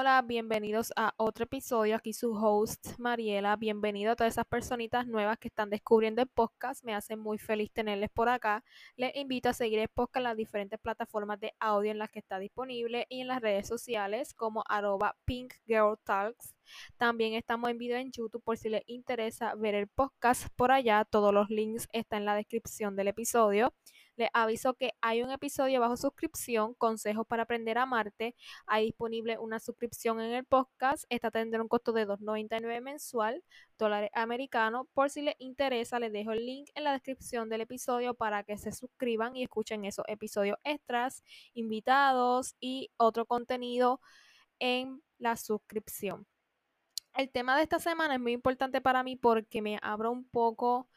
Hola, bienvenidos a otro episodio. Aquí su host Mariela. Bienvenido a todas esas personitas nuevas que están descubriendo el podcast. Me hace muy feliz tenerles por acá. Les invito a seguir el podcast en las diferentes plataformas de audio en las que está disponible y en las redes sociales como arroba Pink Girl Talks. También estamos en video en YouTube por si les interesa ver el podcast por allá. Todos los links están en la descripción del episodio. Les aviso que hay un episodio bajo suscripción, Consejos para aprender a amarte. Hay disponible una suscripción en el podcast. Esta tendrá un costo de $2.99 mensual, dólares americanos. Por si les interesa, les dejo el link en la descripción del episodio para que se suscriban y escuchen esos episodios extras, invitados y otro contenido en la suscripción. El tema de esta semana es muy importante para mí porque me abro un poco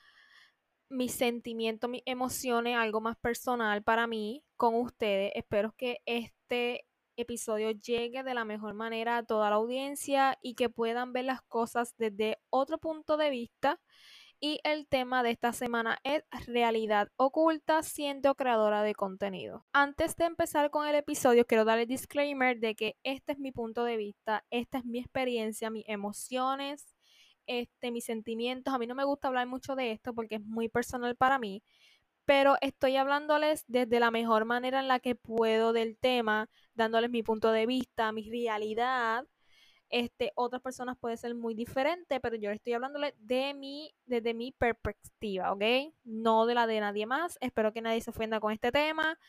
mis sentimientos, mis emociones, algo más personal para mí con ustedes. Espero que este episodio llegue de la mejor manera a toda la audiencia y que puedan ver las cosas desde otro punto de vista. Y el tema de esta semana es realidad oculta siendo creadora de contenido. Antes de empezar con el episodio, quiero dar el disclaimer de que este es mi punto de vista, esta es mi experiencia, mis emociones, este, mis sentimientos. A mí no me gusta hablar mucho de esto porque es muy personal para mí, pero estoy hablándoles desde la mejor manera en la que puedo del tema, dándoles mi punto de vista, mi realidad. Este, otras personas puede ser muy diferente, pero yo estoy hablándoles de mi, desde mi perspectiva, ¿ok? No de la de nadie más. Espero que nadie se ofenda con este tema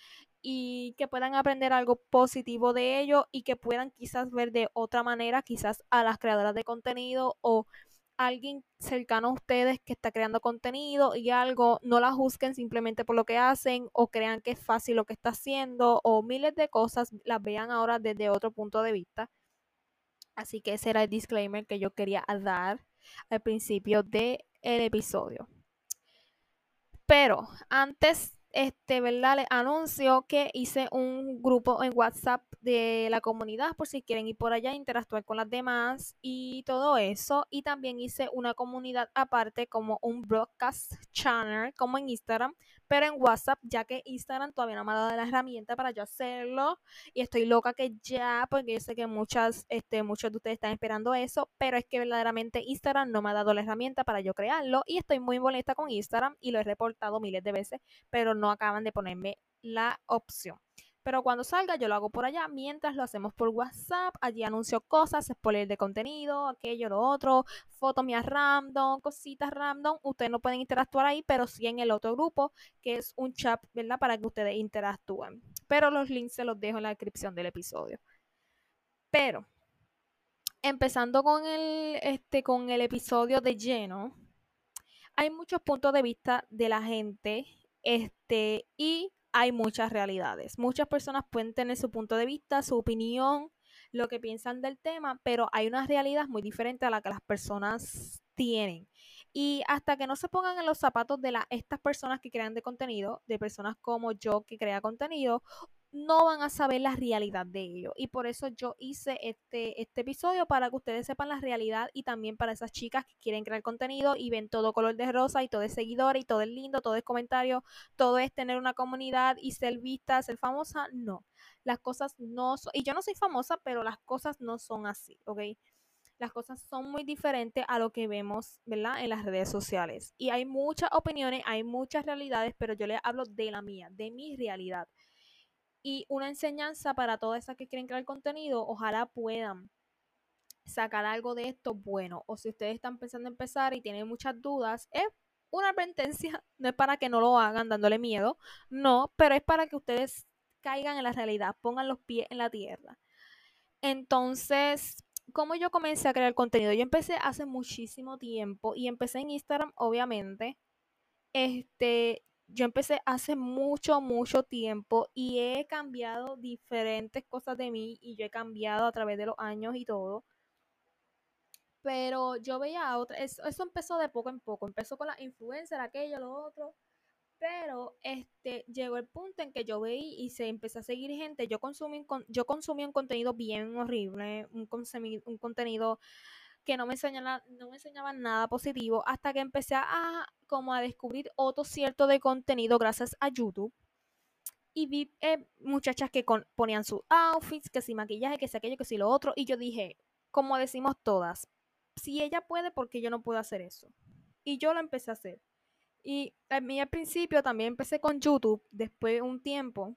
y que puedan aprender algo positivo de ello y que puedan quizás ver de otra manera, quizás a las creadoras de contenido o alguien cercano a ustedes que está creando contenido y algo, no la juzguen simplemente por lo que hacen o crean que es fácil lo que está haciendo o miles de cosas las vean ahora desde otro punto de vista. Así que ese era el disclaimer que yo quería dar al principio del episodio. Pero antes este, ¿verdad? Les anuncio que hice un grupo en WhatsApp de la comunidad por si quieren ir por allá, interactuar con las demás y todo eso. Y también hice una comunidad aparte como un broadcast channel, como en Instagram, pero en WhatsApp, ya que Instagram todavía no me ha dado la herramienta para yo hacerlo. Y estoy loca que ya, porque yo sé que muchas, este, muchos de ustedes están esperando eso, pero es que verdaderamente Instagram no me ha dado la herramienta para yo crearlo. Y estoy muy molesta con Instagram y lo he reportado miles de veces, pero no acaban de ponerme la opción. Pero cuando salga yo lo hago por allá, mientras lo hacemos por WhatsApp, allí anuncio cosas, spoiler de contenido, aquello, lo otro, fotos mías random, cositas random. Ustedes no pueden interactuar ahí, pero sí en el otro grupo, que es un chat, ¿verdad? Para que ustedes interactúen. Pero los links se los dejo en la descripción del episodio. Pero, empezando con el, este, con el episodio de lleno, hay muchos puntos de vista de la gente, este, y hay muchas realidades. Muchas personas pueden tener su punto de vista, su opinión, lo que piensan del tema, pero hay una realidad muy diferente a la que las personas tienen. Y hasta que no se pongan en los zapatos de estas personas que crean de contenido, de personas como yo que crea contenido, no van a saber la realidad de ello. Y por eso yo hice este, este episodio para que ustedes sepan la realidad y también para esas chicas que quieren crear contenido y ven todo color de rosa y todo es seguidor y todo es lindo, todo es comentario, todo es tener una comunidad y ser vista, ser famosa. No, las cosas no son, y yo no soy famosa, pero las cosas no son así, ¿ok? Las cosas son muy diferentes a lo que vemos, ¿verdad? En las redes sociales. Y hay muchas opiniones, hay muchas realidades, pero yo les hablo de la mía, de mi realidad y una enseñanza para todas esas que quieren crear contenido, ojalá puedan sacar algo de esto bueno. O si ustedes están pensando en empezar y tienen muchas dudas, es una advertencia, no es para que no lo hagan dándole miedo, no, pero es para que ustedes caigan en la realidad, pongan los pies en la tierra. Entonces, como yo comencé a crear contenido? Yo empecé hace muchísimo tiempo y empecé en Instagram, obviamente. Este, yo empecé hace mucho, mucho tiempo y he cambiado diferentes cosas de mí y yo he cambiado a través de los años y todo. Pero yo veía a otra, eso, empezó de poco en poco, empezó con la influencer, aquello, lo otro. Pero este llegó el punto en que yo veía y se empezó a seguir gente. Yo consumí, yo consumí un contenido bien horrible, un, un contenido que no me enseñaban, no me enseñaban nada positivo hasta que empecé a como a descubrir otro cierto de contenido gracias a YouTube. Y vi eh, muchachas que ponían sus outfits, que si maquillaje, que si aquello, que si lo otro. Y yo dije, como decimos todas, si ella puede, ¿por qué yo no puedo hacer eso? Y yo lo empecé a hacer. Y a mí al principio también empecé con YouTube, después de un tiempo.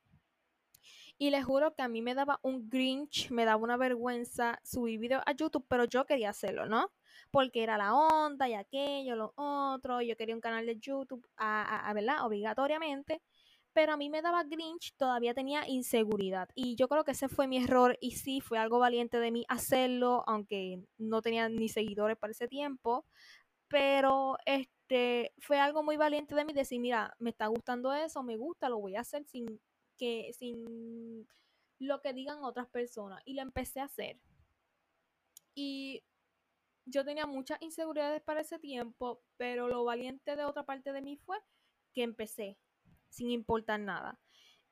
Y les juro que a mí me daba un grinch, me daba una vergüenza subir videos a YouTube, pero yo quería hacerlo, ¿no? Porque era la onda y aquello, lo otro. Yo quería un canal de YouTube, a, a, ¿verdad? Obligatoriamente pero a mí me daba Grinch, todavía tenía inseguridad. Y yo creo que ese fue mi error y sí, fue algo valiente de mí hacerlo, aunque no tenía ni seguidores para ese tiempo. Pero este fue algo muy valiente de mí decir, mira, me está gustando eso, me gusta, lo voy a hacer sin que sin lo que digan otras personas y lo empecé a hacer. Y yo tenía muchas inseguridades para ese tiempo, pero lo valiente de otra parte de mí fue que empecé sin importar nada.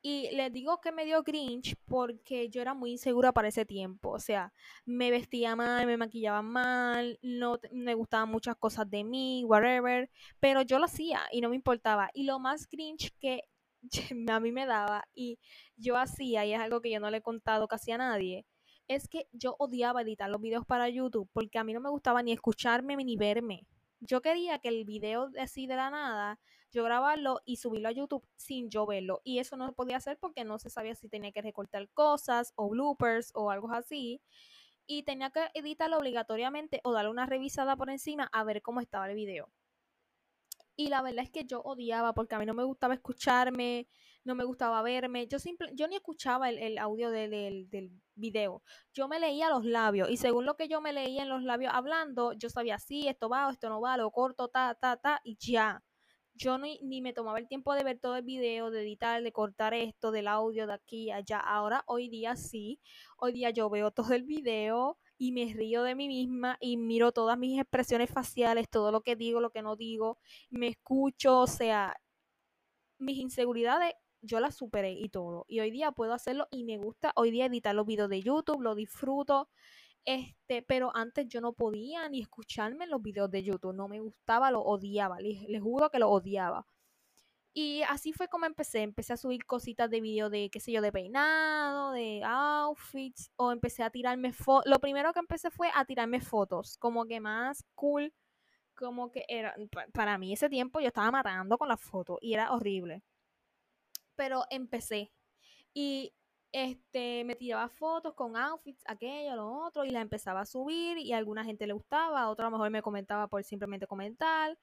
Y les digo que me dio Grinch porque yo era muy insegura para ese tiempo. O sea, me vestía mal, me maquillaba mal, no me gustaban muchas cosas de mí, whatever. Pero yo lo hacía y no me importaba. Y lo más Grinch que a mí me daba y yo hacía, y es algo que yo no le he contado casi a nadie, es que yo odiaba editar los videos para YouTube porque a mí no me gustaba ni escucharme ni verme. Yo quería que el video así de la nada yo grabarlo y subirlo a YouTube sin yo verlo. Y eso no podía hacer porque no se sabía si tenía que recortar cosas o bloopers o algo así. Y tenía que editarlo obligatoriamente o darle una revisada por encima a ver cómo estaba el video. Y la verdad es que yo odiaba porque a mí no me gustaba escucharme, no me gustaba verme. Yo simple, yo ni escuchaba el, audio del, del, video. Yo me leía los labios y según lo que yo me leía en los labios hablando, yo sabía, sí, esto va o esto no va, lo corto, ta, ta, ta, y ya yo ni, ni, me tomaba el tiempo de ver todo el video, de editar, de cortar esto, del audio de aquí a allá. Ahora, hoy día sí, hoy día yo veo todo el video y me río de mí misma y miro todas mis expresiones faciales, todo lo que digo, lo que no digo, me escucho, o sea, mis inseguridades yo las superé y todo. Y hoy día puedo hacerlo y me gusta hoy día editar los videos de YouTube, lo disfruto. Este, pero antes yo no podía ni escucharme los videos de YouTube, no me gustaba, lo odiaba, les, juro que lo odiaba. Y así fue como empecé, empecé a subir cositas de video de, qué sé yo, de peinado, de outfits, o empecé a tirarme fotos, lo primero que empecé fue a tirarme fotos, como que más cool, como que era, para mí ese tiempo yo estaba matando con las fotos y era horrible. Pero empecé. Y este, me tiraba fotos con outfits, aquello, lo otro, y las empezaba a subir y a alguna gente le gustaba, a otra a lo mejor me comentaba por simplemente comentar.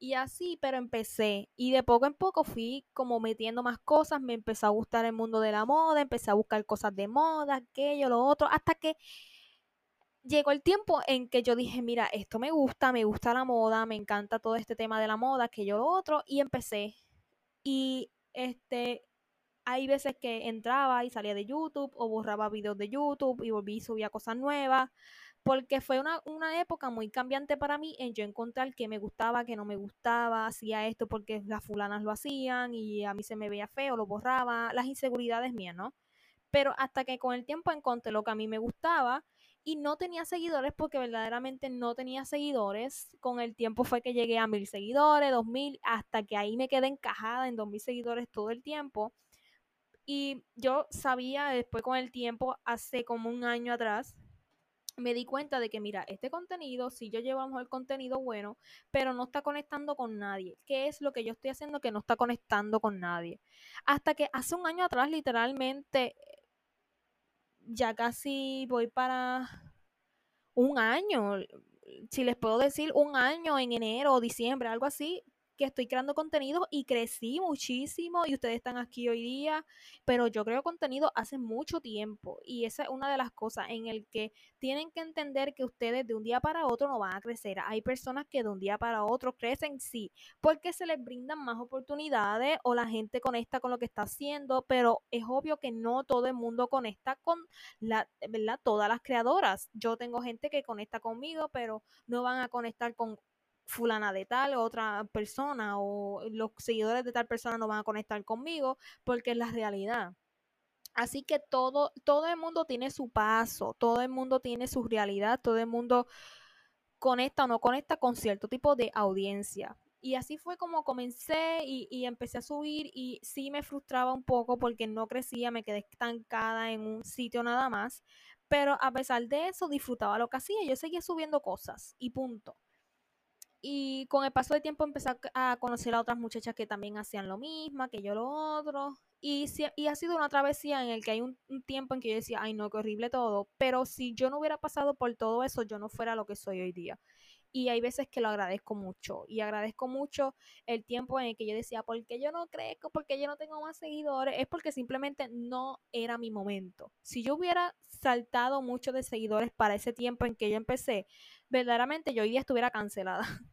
Y así, pero empecé. Y de poco en poco fui como metiendo más cosas, me empezó a gustar el mundo de la moda, empecé a buscar cosas de moda, aquello, lo otro, hasta que llegó el tiempo en que yo dije, mira, esto me gusta, me gusta la moda, me encanta todo este tema de la moda, aquello, lo otro, y empecé. Y este, hay veces que entraba y salía de YouTube o borraba videos de YouTube y volví y subía cosas nuevas, porque fue una, una época muy cambiante para mí en yo encontrar qué me gustaba, qué no me gustaba, hacía esto porque las fulanas lo hacían y a mí se me veía feo, lo borraba, las inseguridades mías, ¿no? Pero hasta que con el tiempo encontré lo que a mí me gustaba y no tenía seguidores porque verdaderamente no tenía seguidores. Con el tiempo fue que llegué a mil seguidores, dos mil, hasta que ahí me quedé encajada en dos mil seguidores todo el tiempo. Y yo sabía después con el tiempo, hace como un año atrás, me di cuenta de que, mira, este contenido, si yo llevo a lo mejor contenido bueno, pero no está conectando con nadie. ¿Qué es lo que yo estoy haciendo que no está conectando con nadie? Hasta que hace un año atrás, literalmente, ya casi voy para un año, si les puedo decir un año en enero o diciembre, algo así, que estoy creando contenido y crecí muchísimo y ustedes están aquí hoy día, pero yo creo contenido hace mucho tiempo y esa es una de las cosas en el que tienen que entender que ustedes de un día para otro no van a crecer. Hay personas que de un día para otro crecen, sí, porque se les brindan más oportunidades o la gente conecta con lo que está haciendo, pero es obvio que no todo el mundo conecta con la, ¿verdad? Todas las creadoras. Yo tengo gente que conecta conmigo, pero no van a conectar con fulana de tal otra persona o los seguidores de tal persona no van a conectar conmigo porque es la realidad. Así que todo, todo el mundo tiene su paso, todo el mundo tiene su realidad, todo el mundo conecta o no conecta con cierto tipo de audiencia. Y así fue como comencé y, y, empecé a subir y sí me frustraba un poco porque no crecía, me quedé estancada en un sitio nada más. Pero a pesar de eso, disfrutaba lo que hacía. Yo seguía subiendo cosas y punto. Y con el paso del tiempo empecé a conocer a otras muchachas que también hacían lo mismo, que yo lo otro. Y, y ha sido una travesía en el que hay un, tiempo en que yo decía, ay no, qué horrible todo. Pero si yo no hubiera pasado por todo eso, yo no fuera lo que soy hoy día. Y hay veces que lo agradezco mucho. Y agradezco mucho el tiempo en el que yo decía, ¿por qué yo no crezco? ¿Por qué yo no tengo más seguidores? Es porque simplemente no era mi momento. Si yo hubiera saltado mucho de seguidores para ese tiempo en que yo empecé, verdaderamente yo hoy día estuviera cancelada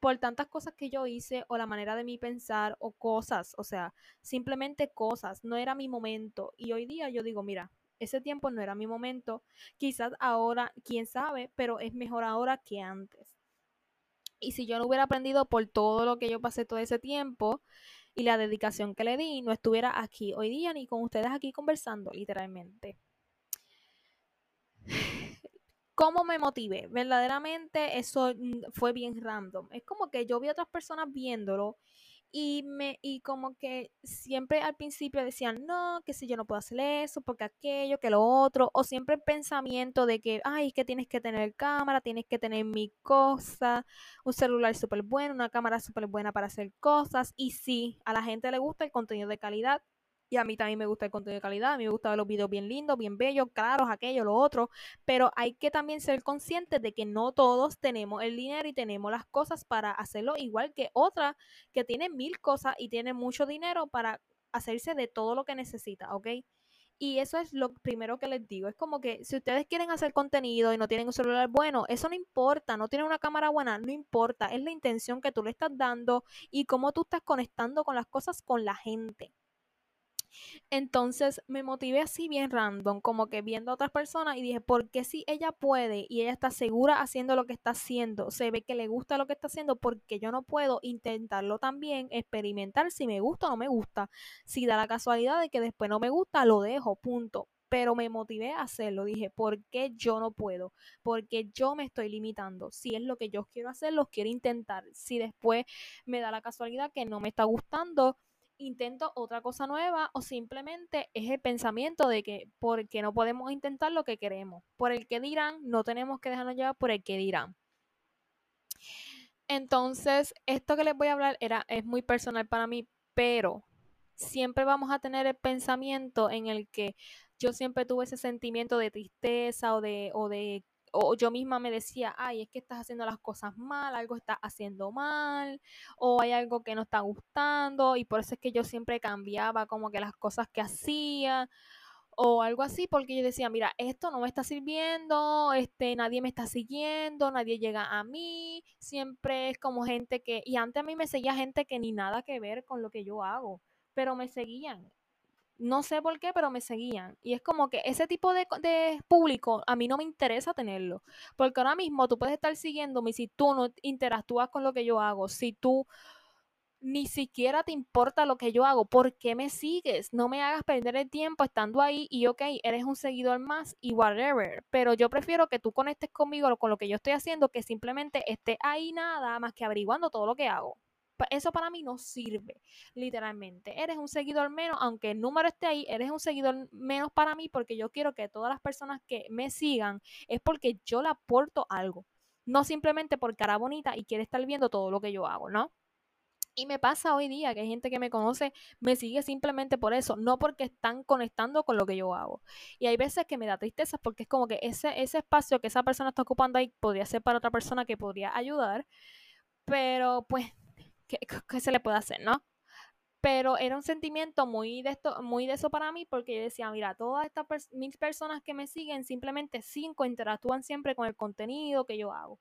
por tantas cosas que yo hice o la manera de mi pensar o cosas, o sea, simplemente cosas, no era mi momento. Y hoy día yo digo, mira, ese tiempo no era mi momento, quizás ahora, quién sabe, pero es mejor ahora que antes. Y si yo no hubiera aprendido por todo lo que yo pasé todo ese tiempo y la dedicación que le di, no estuviera aquí hoy día ni con ustedes aquí conversando, literalmente. ¿Cómo me motivé? Verdaderamente eso mm, fue bien random. Es como que yo vi a otras personas viéndolo y me y como que siempre al principio decían, "No, que si yo no puedo hacer eso, porque aquello, que lo otro", o siempre el pensamiento de que, "Ay, que tienes que tener cámara, tienes que tener mi cosa, un celular súper bueno, una cámara súper buena para hacer cosas." Y sí, a la gente le gusta el contenido de calidad, y a mí también me gusta el contenido de calidad, a mí me gusta ver los videos bien lindos, bien bellos, claros, aquello, lo otro, pero hay que también ser conscientes de que no todos tenemos el dinero y tenemos las cosas para hacerlo igual que otra que tiene mil cosas y tiene mucho dinero para hacerse de todo lo que necesita, ¿ok? Y eso es lo primero que les digo. Es como que si ustedes quieren hacer contenido y no tienen un celular bueno, eso no importa, no tienen una cámara buena, no importa. Es la intención que tú le estás dando y cómo tú estás conectando con las cosas con la gente. Entonces me motivé así bien random, como que viendo a otras personas y dije, ¿por qué si ella puede y ella está segura haciendo lo que está haciendo, se ve que le gusta lo que está haciendo, porque yo no puedo intentarlo también, experimentar si me gusta o no me gusta? Si da la casualidad de que después no me gusta, lo dejo, punto pero me motivé a hacerlo. Dije, ¿por qué yo no puedo? Porque yo me estoy limitando. Si es lo que yo quiero hacer, lo quiero intentar. Si después me da la casualidad que no me está gustando, intento otra cosa nueva o simplemente es el pensamiento de que porque no podemos intentar lo que queremos. Por el que dirán, no tenemos que dejarnos llevar por el que dirán. Entonces, esto que les voy a hablar era, es muy personal para mí, pero siempre vamos a tener el pensamiento en el que yo siempre tuve ese sentimiento de tristeza o de, o de o yo misma me decía, ay, es que estás haciendo las cosas mal, algo estás haciendo mal, o hay algo que no está gustando, y por eso es que yo siempre cambiaba como que las cosas que hacía, o algo así, porque yo decía, mira, esto no me está sirviendo, este, nadie me está siguiendo, nadie llega a mí, siempre es como gente que, y antes a mí me seguía gente que ni nada que ver con lo que yo hago, pero me seguían, no sé por qué, pero me seguían. Y es como que ese tipo de, público a mí no me interesa tenerlo. Porque ahora mismo tú puedes estar siguiéndome si tú no interactúas con lo que yo hago, si tú ni siquiera te importa lo que yo hago, ¿por qué me sigues? No me hagas perder el tiempo estando ahí y ok, eres un seguidor más y whatever, pero yo prefiero que tú conectes conmigo con lo que yo estoy haciendo que simplemente esté ahí nada más que averiguando todo lo que hago eso para mí no sirve, literalmente. Eres un seguidor menos, aunque el número esté ahí, eres un seguidor menos para mí porque yo quiero que todas las personas que me sigan es porque yo le aporto algo, no simplemente por cara bonita y quiere estar viendo todo lo que yo hago, ¿no? Y me pasa hoy día que hay gente que me conoce, me sigue simplemente por eso, no porque están conectando con lo que yo hago. Y hay veces que me da tristeza porque es como que ese, ese espacio que esa persona está ocupando ahí podría ser para otra persona que podría ayudar, pero pues ¿qué, se le puede hacer, no? Pero era un sentimiento muy de, esto, muy de eso para mí porque yo decía, mira, todas estas mis personas que me siguen, simplemente cinco interactúan siempre con el contenido que yo hago.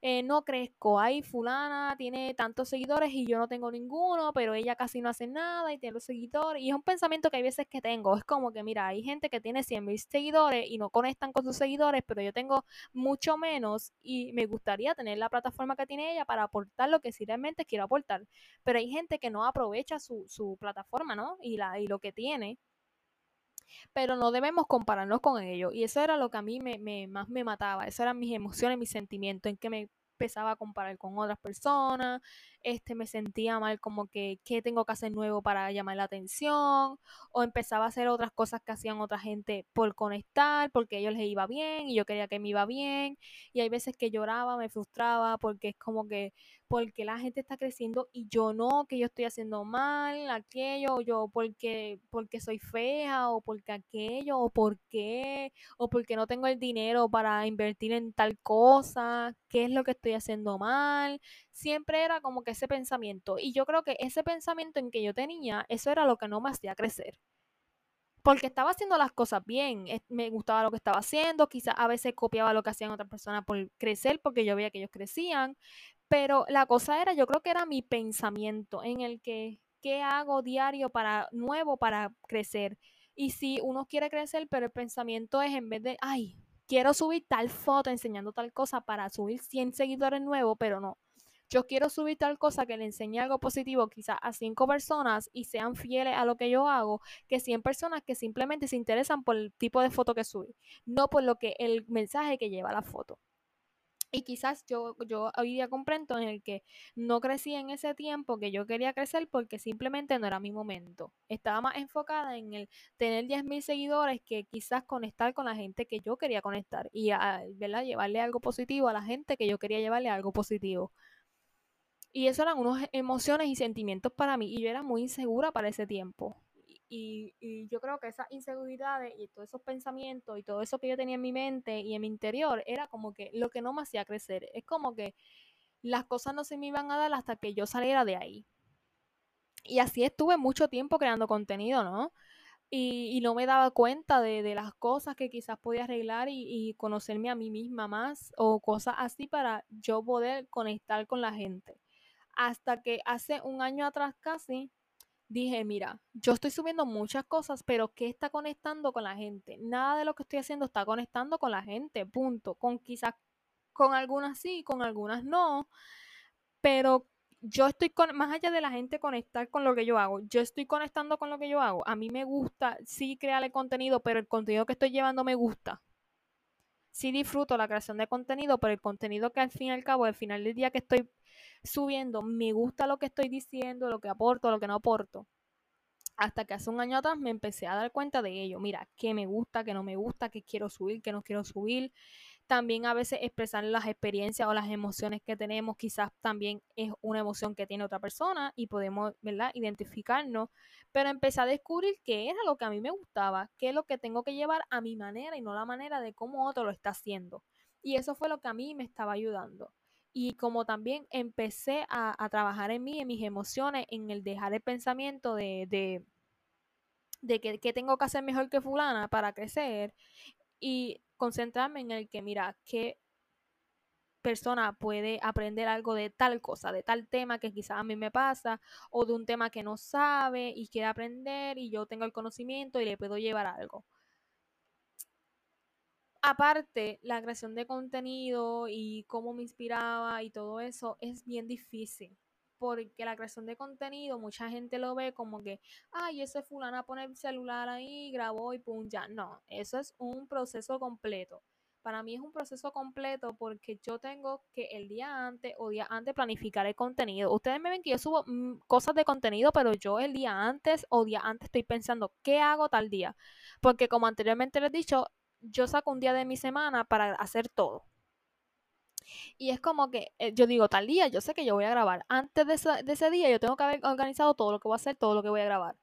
Eh, no crezco, hay fulana, tiene tantos seguidores y yo no tengo ninguno, pero ella casi no hace nada y tiene los seguidores. Y es un pensamiento que hay veces que tengo. Es como que, mira, hay gente que tiene 100 mil seguidores y no conectan con sus seguidores, pero yo tengo mucho menos y me gustaría tener la plataforma que tiene ella para aportar lo que sí realmente quiero aportar. Pero hay gente que no aprovecha su, su plataforma, ¿no? Y, la, y lo que tiene pero no debemos compararnos con ellos. Y eso era lo que a mí me, me, más me mataba, eso eran mis emociones, mis sentimientos, en que me empezaba a comparar con otras personas, este, me sentía mal como que, ¿qué tengo que hacer nuevo para llamar la atención? O empezaba a hacer otras cosas que hacían otra gente por conectar, porque ellos les iba bien y yo quería que me iba bien. Y hay veces que lloraba, me frustraba, porque es como que, porque la gente está creciendo y yo no, que yo estoy haciendo mal, aquello, o yo porque, porque soy fea, o porque aquello, o por qué, o porque no tengo el dinero para invertir en tal cosa, qué es lo que estoy haciendo mal. Siempre era como que ese pensamiento. Y yo creo que ese pensamiento en que yo tenía, eso era lo que no me hacía crecer porque estaba haciendo las cosas bien, me gustaba lo que estaba haciendo, quizás a veces copiaba lo que hacían otras personas por crecer, porque yo veía que ellos crecían, pero la cosa era, yo creo que era mi pensamiento en el que, ¿qué hago diario para nuevo para crecer? Y si uno quiere crecer, pero el pensamiento es en vez de, ay, quiero subir tal foto enseñando tal cosa para subir 100 seguidores nuevos, pero no. Yo quiero subir tal cosa que le enseñe algo positivo quizás a 5 personas y sean fieles a lo que yo hago, que 100 personas que simplemente se interesan por el tipo de foto que subí, no por lo que el mensaje que lleva la foto. Y quizás yo, yo hoy día comprendo en el que no crecí en ese tiempo que yo quería crecer porque simplemente no era mi momento. Estaba más enfocada en el tener 10.000 seguidores que quizás conectar con la gente que yo quería conectar y a, llevarle algo positivo a la gente que yo quería llevarle algo positivo. Y eso eran unas emociones y sentimientos para mí y yo era muy insegura para ese tiempo. Y, yo creo que esas inseguridades y todos esos pensamientos y todo eso que yo tenía en mi mente y en mi interior era como que lo que no me hacía crecer. Es como que las cosas no se me iban a dar hasta que yo saliera de ahí. Y así estuve mucho tiempo creando contenido, ¿no? Y, no me daba cuenta de, las cosas que quizás podía arreglar y, y, conocerme a mí misma más o cosas así para yo poder conectar con la gente. Hasta que hace un año atrás casi dije, mira, yo estoy subiendo muchas cosas, pero ¿qué está conectando con la gente? Nada de lo que estoy haciendo está conectando con la gente, punto. Con quizás con algunas sí, con algunas no, pero yo estoy con, más allá de la gente conectar con lo que yo hago, yo estoy conectando con lo que yo hago. A mí me gusta, sí crear el contenido, pero el contenido que estoy llevando me gusta. Sí disfruto la creación de contenido, pero el contenido que al fin y al cabo, al final del día que estoy subiendo, me gusta lo que estoy diciendo, lo que aporto, lo que no aporto. Hasta que hace un año atrás me empecé a dar cuenta de ello. Mira, qué me gusta, qué no me gusta, qué quiero subir, qué no quiero subir. También a veces expresar las experiencias o las emociones que tenemos, quizás también es una emoción que tiene otra persona y podemos, ¿verdad?, identificarnos. Pero empecé a descubrir qué era lo que a mí me gustaba, qué es lo que tengo que llevar a mi manera y no la manera de cómo otro lo está haciendo. Y eso fue lo que a mí me estaba ayudando y como también empecé a, trabajar en mí, en mis emociones, en el dejar el pensamiento de, de, de que, tengo que hacer mejor que fulana para crecer y concentrarme en el que, mira, qué persona puede aprender algo de tal cosa, de tal tema que quizás a mí me pasa, o de un tema que no sabe y quiere aprender y yo tengo el conocimiento y le puedo llevar algo aparte, la creación de contenido y cómo me inspiraba y todo eso es bien difícil. Porque la creación de contenido, mucha gente lo ve como que, ay, ese fulana pone el celular ahí, grabó y pum, ya. No, eso es un proceso completo. Para mí es un proceso completo porque yo tengo que el día antes o día antes planificar el contenido. Ustedes me ven que yo subo mm, cosas de contenido, pero yo el día antes o día antes estoy pensando, ¿qué hago tal día? Porque como anteriormente les he dicho, yo saco un día de mi semana para hacer todo. Y es como que eh, yo digo, tal día, yo sé que yo voy a grabar. Antes de, ese día yo tengo que haber organizado todo lo que voy a hacer, todo lo que voy a grabar.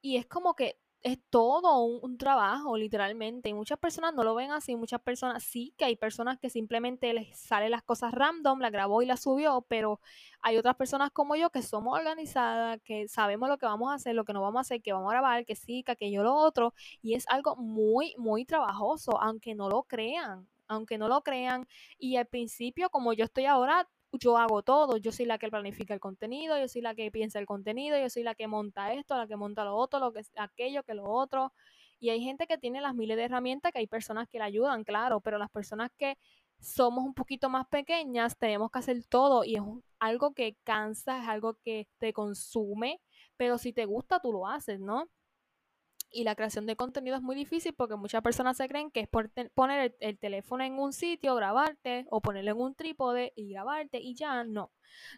Y es como que es todo un, trabajo, literalmente. Y muchas personas no lo ven así, muchas personas sí, que hay personas que simplemente les salen las cosas random, la grabó y la subió, pero hay otras personas como yo que somos organizadas, que sabemos lo que vamos a hacer, lo que no vamos a hacer, que vamos a grabar, que sí, que aquello, lo otro. Y es algo muy, muy trabajoso, aunque no lo crean aunque no lo crean. Y al principio, como yo estoy ahora, yo hago todo, yo soy la que planifica el contenido, yo soy la que piensa el contenido, yo soy la que monta esto, la que monta lo otro, lo que aquello, que lo otro. Y hay gente que tiene las miles de herramientas, que hay personas que le ayudan, claro, pero las personas que somos un poquito más pequeñas tenemos que hacer todo y es algo que cansa, es algo que te consume, pero si te gusta tú lo haces, ¿no? Y la creación de contenido es muy difícil porque muchas personas se creen que es por poner el, el, teléfono en un sitio, grabarte o ponerlo en un trípode y grabarte y ya no.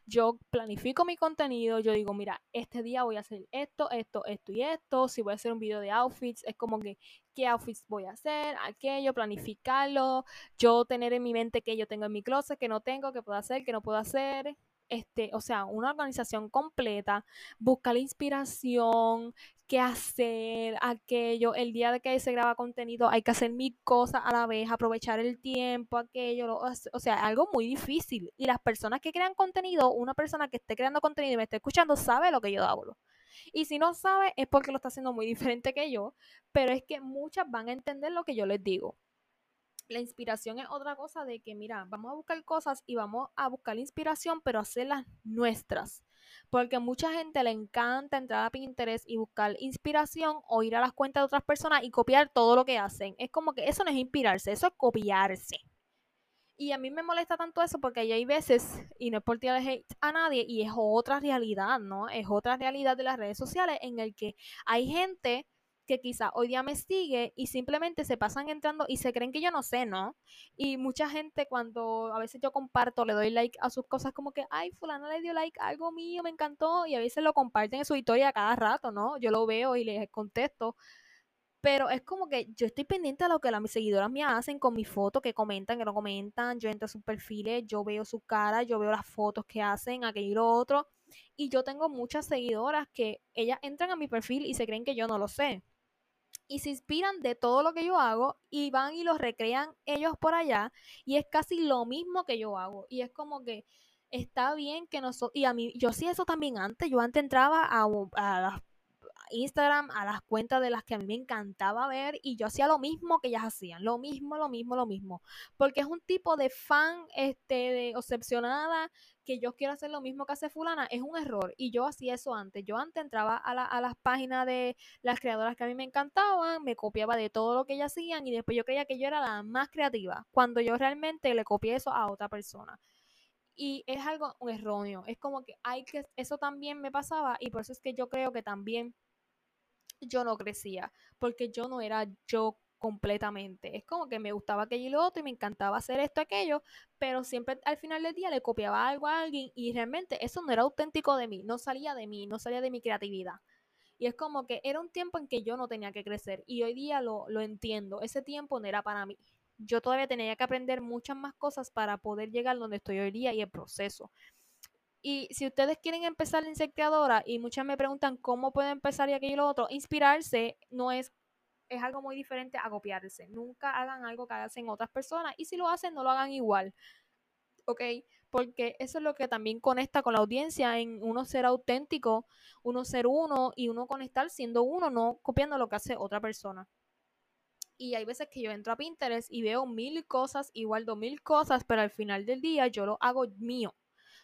Yo planifico mi contenido, yo digo, mira, este día voy a hacer esto, esto, esto y esto. Si voy a hacer un video de outfits, es como que qué outfits voy a hacer, aquello, planificarlo, yo tener en mi mente que yo tengo en mi closet, que no tengo, que puedo hacer, que no puedo hacer este, o sea, una organización completa, buscar la inspiración, qué hacer, aquello, el día de que se graba contenido hay que hacer mil cosas a la vez, aprovechar el tiempo, aquello, o sea, algo muy difícil. Y las personas que crean contenido, una persona que esté creando contenido y me esté escuchando sabe lo que yo hablo. Y si no sabe es porque lo está haciendo muy diferente que yo, pero es que muchas van a entender lo que yo les digo la inspiración es otra cosa de que, mira, vamos a buscar cosas y vamos a buscar inspiración, pero hacerlas nuestras. Porque a mucha gente le encanta entrar a Pinterest y buscar inspiración o ir a las cuentas de otras personas y copiar todo lo que hacen. Es como que eso no es inspirarse, eso es copiarse. Y a mí me molesta tanto eso porque hay veces, y no es por tirarle hate a nadie, y es otra realidad, ¿no? Es otra realidad de las redes sociales en el que hay gente que quizá hoy día me sigue y simplemente se pasan entrando y se creen que yo no sé, ¿no? Y mucha gente cuando a veces yo comparto, le doy like a sus cosas como que, ay, fulana le dio like a algo mío, me encantó, y a veces lo comparten en su historia cada rato, ¿no? Yo lo veo y les contesto. Pero es como que yo estoy pendiente de lo que las mis seguidoras me hacen con mis fotos, que comentan, que no comentan. Yo entro a sus perfiles, yo veo su cara, yo veo las fotos que hacen, aquello y lo otro. Y yo tengo muchas seguidoras que ellas entran a mi perfil y se creen que yo no lo sé y se inspiran de todo lo que yo hago y van y lo recrean ellos por allá y es casi lo mismo que yo hago y es como que está bien que nosotros y a mí yo sí eso también antes yo antes entraba a, a las Instagram a las cuentas de las que a mí me encantaba ver y yo hacía lo mismo que ellas hacían, lo mismo, lo mismo, lo mismo, porque es un tipo de fan, este, de obsesionada que yo quiero hacer lo mismo que hace fulana, es un error. Y yo hacía eso antes, yo antes entraba a, la, a las páginas de las creadoras que a mí me encantaban, me copiaba de todo lo que ellas hacían y después yo creía que yo era la más creativa, cuando yo realmente le copié eso a otra persona. Y es algo erróneo. Es como que hay que, eso también me pasaba y por eso es que yo creo que también yo no crecía, porque yo no era yo completamente. Es como que me gustaba aquello y lo otro y me encantaba hacer esto, aquello, pero siempre al final del día le copiaba algo a alguien y realmente eso no era auténtico de mí, no salía de mí, no salía de mi creatividad. Y es como que era un tiempo en que yo no tenía que crecer y hoy día lo, lo entiendo, ese tiempo no era para mí. Yo todavía tenía que aprender muchas más cosas para poder llegar donde estoy hoy día y el proceso. Y si ustedes quieren empezar la insecteadora y muchas me preguntan cómo pueden empezar y aquello y lo otro, inspirarse no es, es algo muy diferente a copiarse. Nunca hagan algo que hacen otras personas y si lo hacen, no lo hagan igual. ¿Ok? Porque eso es lo que también conecta con la audiencia en uno ser auténtico, uno ser uno y uno conectar siendo uno, no copiando lo que hace otra persona. Y hay veces que yo entro a Pinterest y veo mil cosas, igual dos mil cosas, pero al final del día yo lo hago mío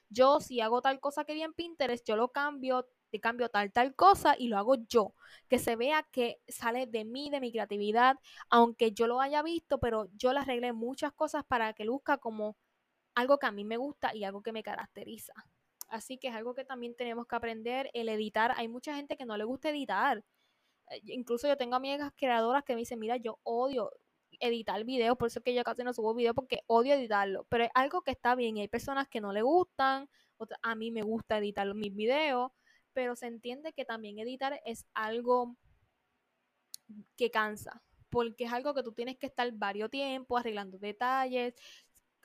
yo si hago tal cosa que vi en Pinterest, yo lo cambio, te cambio tal, tal cosa y lo hago yo. Que se vea que sale de mí, de mi creatividad, aunque yo lo haya visto, pero yo le arreglé muchas cosas para que luzca como algo que a mí me gusta y algo que me caracteriza. Así que es algo que también tenemos que aprender, el editar. Hay mucha gente que no le gusta editar. Eh, incluso yo tengo amigas creadoras que me dicen, mira, yo odio, editar videos, por eso es que yo casi no subo videos porque odio editarlo, pero es algo que está bien y hay personas que no le gustan, a mí me gusta editar mis videos, pero se entiende que también editar es algo que cansa, porque es algo que tú tienes que estar varios tiempos arreglando detalles.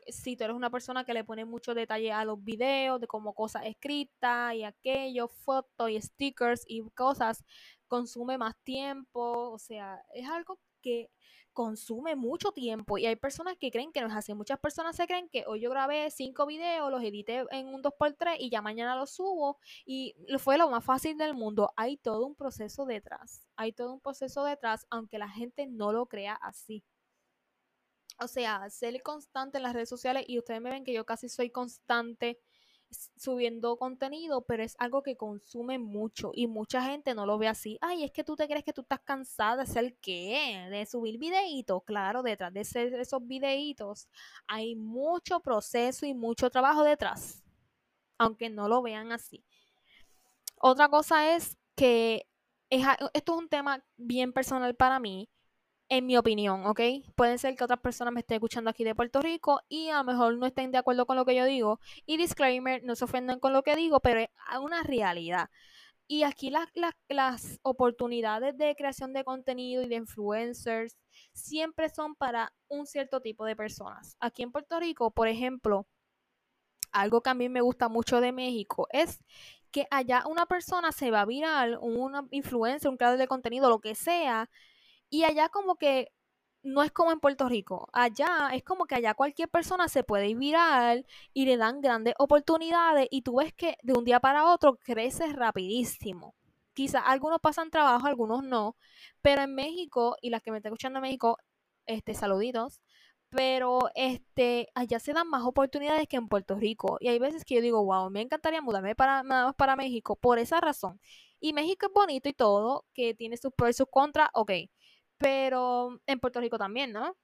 Si tú eres una persona que le pone mucho detalle a los videos, de como cosas escritas y aquello, fotos y stickers y cosas, consume más tiempo, o sea, es algo que consume mucho tiempo y hay personas que creen que no es así. Muchas personas se creen que hoy yo grabé cinco videos, los edité en un 2x3 y ya mañana los subo y fue lo más fácil del mundo. Hay todo un proceso detrás. Hay todo un proceso detrás, aunque la gente no lo crea así. O sea, ser constante en las redes sociales y ustedes me ven que yo casi soy constante subiendo contenido, pero es algo que consume mucho y mucha gente no lo ve así. Ay, es que tú te crees que tú estás cansada de hacer qué, de subir videitos. Claro, detrás de esos videitos hay mucho proceso y mucho trabajo detrás, aunque no lo vean así. Otra cosa es que esto es un tema bien personal para mí, en mi opinión, ¿ok? Puede ser que otras personas me estén escuchando aquí de Puerto Rico y a lo mejor no estén de acuerdo con lo que yo digo. Y disclaimer, no se ofendan con lo que digo, pero es una realidad. Y aquí las, las oportunidades de creación de contenido y de influencers siempre son para un cierto tipo de personas. Aquí en Puerto Rico, por ejemplo, algo que a mí me gusta mucho de México es que allá una persona se va a viral, una influencer, un creador de contenido, lo que sea, y allá como que no es como en Puerto Rico. Allá es como que allá cualquier persona se puede ir viral y le dan grandes oportunidades y tú ves que de un día para otro crece rapidísimo. Quizás algunos pasan trabajo, algunos no, pero en México, y las que me están escuchando en México, este, saluditos, pero este, allá se dan más oportunidades que en Puerto Rico. Y hay veces que yo digo, wow, me encantaría mudarme para, para México por esa razón. Y México es bonito y todo, que tiene sus pros y sus contras, ok. Pero en Puerto Rico también, ¿no?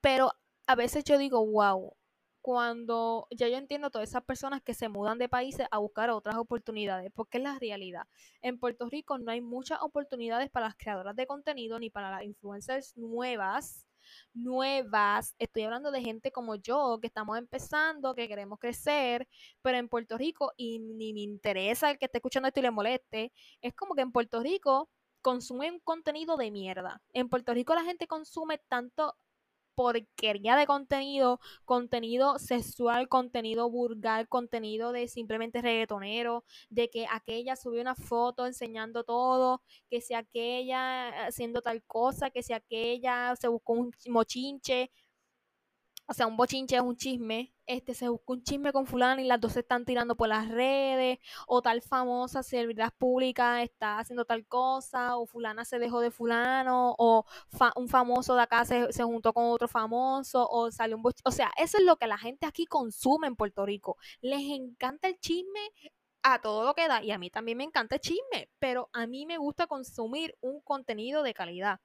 Pero a veces yo digo, wow, cuando ya yo entiendo todas esas personas que se mudan de países a buscar otras oportunidades, porque es la realidad. En Puerto Rico no hay muchas oportunidades para las creadoras de contenido ni para las influencers nuevas. Nuevas, estoy hablando de gente como yo, que estamos empezando, que queremos crecer, pero en Puerto Rico, y ni me interesa el que esté escuchando esto y le moleste, es como que en Puerto Rico consumen contenido de mierda. En Puerto Rico la gente consume tanto porquería de contenido, contenido sexual, contenido vulgar, contenido de simplemente reggaetonero, de que aquella subió una foto enseñando todo, que si aquella haciendo tal cosa, que si aquella se buscó un mochinche, o sea, un bochinche es un chisme, este se busca un chisme con fulano y las dos se están tirando por las redes, o tal famosa celebridad pública está haciendo tal cosa, o fulana se dejó de fulano, o un famoso de acá se, se, juntó con otro famoso, o salió un bochinche. O sea, eso es lo que la gente aquí consume en Puerto Rico. Les encanta el chisme a todo lo que da, y a mí también me encanta el chisme, pero a mí me gusta consumir un contenido de calidad.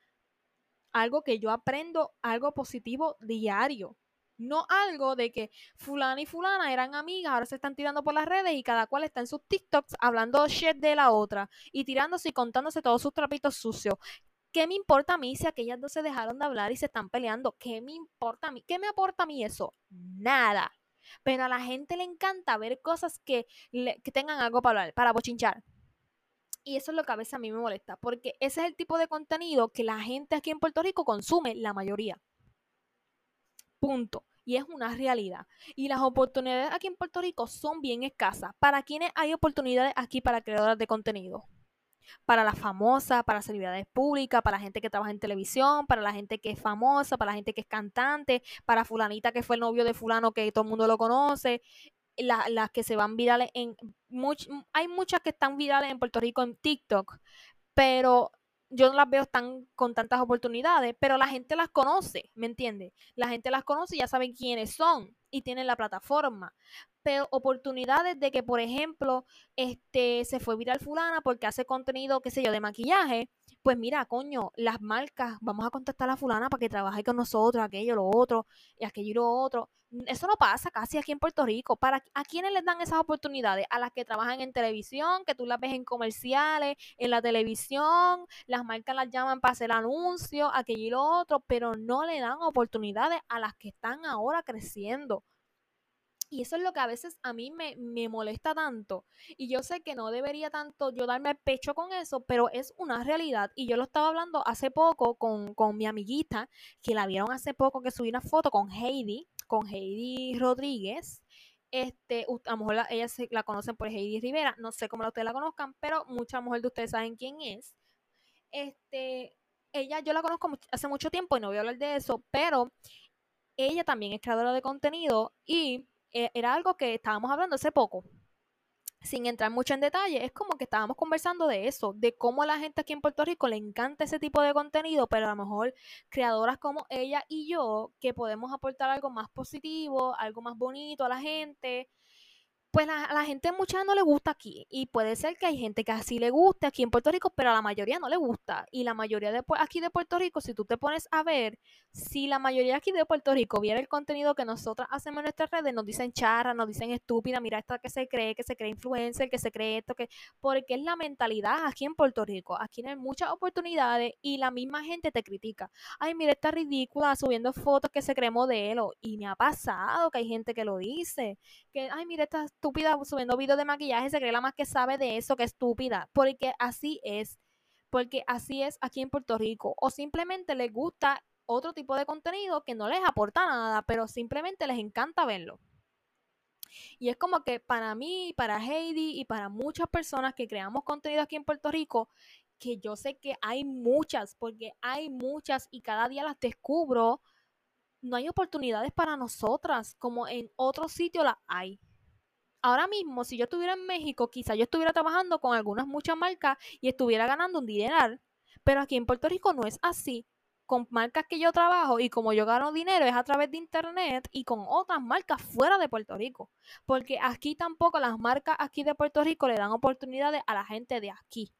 Algo que yo aprendo, algo positivo diario no algo de que fulana y fulana eran amigas, ahora se están tirando por las redes y cada cual está en sus TikToks hablando shit de la otra y tirándose y contándose todos sus trapitos sucios. ¿Qué me importa a mí si aquellas dos se dejaron de hablar y se están peleando? ¿Qué me importa a mí? ¿Qué me aporta a mí eso? Nada. Pero a la gente le encanta ver cosas que, que tengan algo para hablar, para bochinchar. Y eso es lo que a veces a mí me molesta, porque ese es el tipo de contenido que la gente aquí en Puerto Rico consume, la mayoría. Punto. Y es una realidad. Y las oportunidades aquí en Puerto Rico son bien escasas. ¿Para quiénes hay oportunidades aquí para creadoras de contenido? Para las famosas, para celebridades públicas, para la gente que trabaja en televisión, para la gente que es famosa, para la gente que es cantante, para fulanita que fue el novio de fulano que todo el mundo lo conoce, las que se van virales en... hay muchas que están virales en Puerto Rico en TikTok, pero yo no las veo tan con tantas oportunidades, pero la gente las conoce, ¿me entiendes? La gente las conoce y ya saben quiénes son y tienen la plataforma. Pero oportunidades de que, por ejemplo, este se fue viral fulana porque hace contenido, qué sé yo, de maquillaje, pues mira, coño, las marcas, vamos a contactar a fulana para que trabaje con nosotros, aquello, lo otro, y aquello y lo otro. Eso no pasa casi aquí en Puerto Rico. ¿Para, ¿A quiénes les dan esas oportunidades? A las que trabajan en televisión, que tú las ves en comerciales, en la televisión, las marcas las llaman para hacer anuncios, aquello y lo otro, pero no le dan oportunidades a las que están ahora creciendo. Y eso es lo que a veces a mí me, molesta tanto. Y yo sé que no debería tanto yo darme el pecho con eso, pero es una realidad. Y yo lo estaba hablando hace poco con, con mi amiguita, que la vieron hace poco, que subí una foto con Heidi, con Heidi Rodríguez. Este, a lo mejor ella se, la conocen por Heidi Rivera, no sé cómo ustedes la conozcan, pero mucha mujer de ustedes saben quién es. Este, ella yo la conozco hace mucho tiempo y no voy a hablar de eso, pero ella también es creadora de contenido y era algo que estábamos hablando hace poco. Sin entrar mucho en detalle, es como que estábamos conversando de eso, de cómo a la gente aquí en Puerto Rico le encanta ese tipo de contenido, pero a lo mejor creadoras como ella y yo, que podemos aportar algo más positivo, algo más bonito a la gente, pues a la gente mucha no le gusta aquí. Y puede ser que hay gente que así le guste aquí en Puerto Rico, pero a la mayoría no le gusta. Y la mayoría de aquí de Puerto Rico, si tú te pones a ver, si la mayoría aquí de Puerto Rico viera el contenido que nosotras hacemos en nuestras redes, nos dicen charra, nos dicen estúpida, mira esta que se cree, que se cree influencer, que se cree esto, que. Porque es la mentalidad aquí en Puerto Rico. Aquí no hay muchas oportunidades y la misma gente te critica. Ay, mira esta ridícula subiendo fotos que se cree modelo. Y me ha pasado que hay gente que lo dice. Que, ay, mira esta estúpida subiendo videos de maquillaje, se cree la más que sabe de eso, que estúpida. Porque así es. Porque así es aquí en Puerto Rico. O simplemente les gusta otro tipo de contenido que no les aporta nada, pero simplemente les encanta verlo. Y es como que para mí, para Heidi y para muchas personas que creamos contenido aquí en Puerto Rico, que yo sé que hay muchas, porque hay muchas y cada día las descubro, no hay oportunidades para nosotras como en otro sitio las hay ahora mismo, si yo estuviera en México, quizá yo estuviera trabajando con algunas muchas marcas y estuviera ganando un dineral. Pero aquí en Puerto Rico no es así. Con marcas que yo trabajo y como yo gano dinero es a través de internet y con otras marcas fuera de Puerto Rico. Porque aquí tampoco las marcas aquí de Puerto Rico le dan oportunidades a la gente de aquí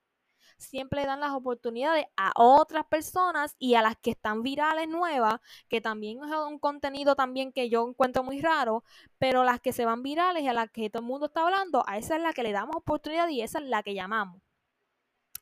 siempre dan las oportunidades a otras personas y a las que están virales nuevas, que también es un contenido también que yo encuentro muy raro, pero las que se van virales y a las que todo el mundo está hablando, a esa es la que le damos oportunidad y esa es la que llamamos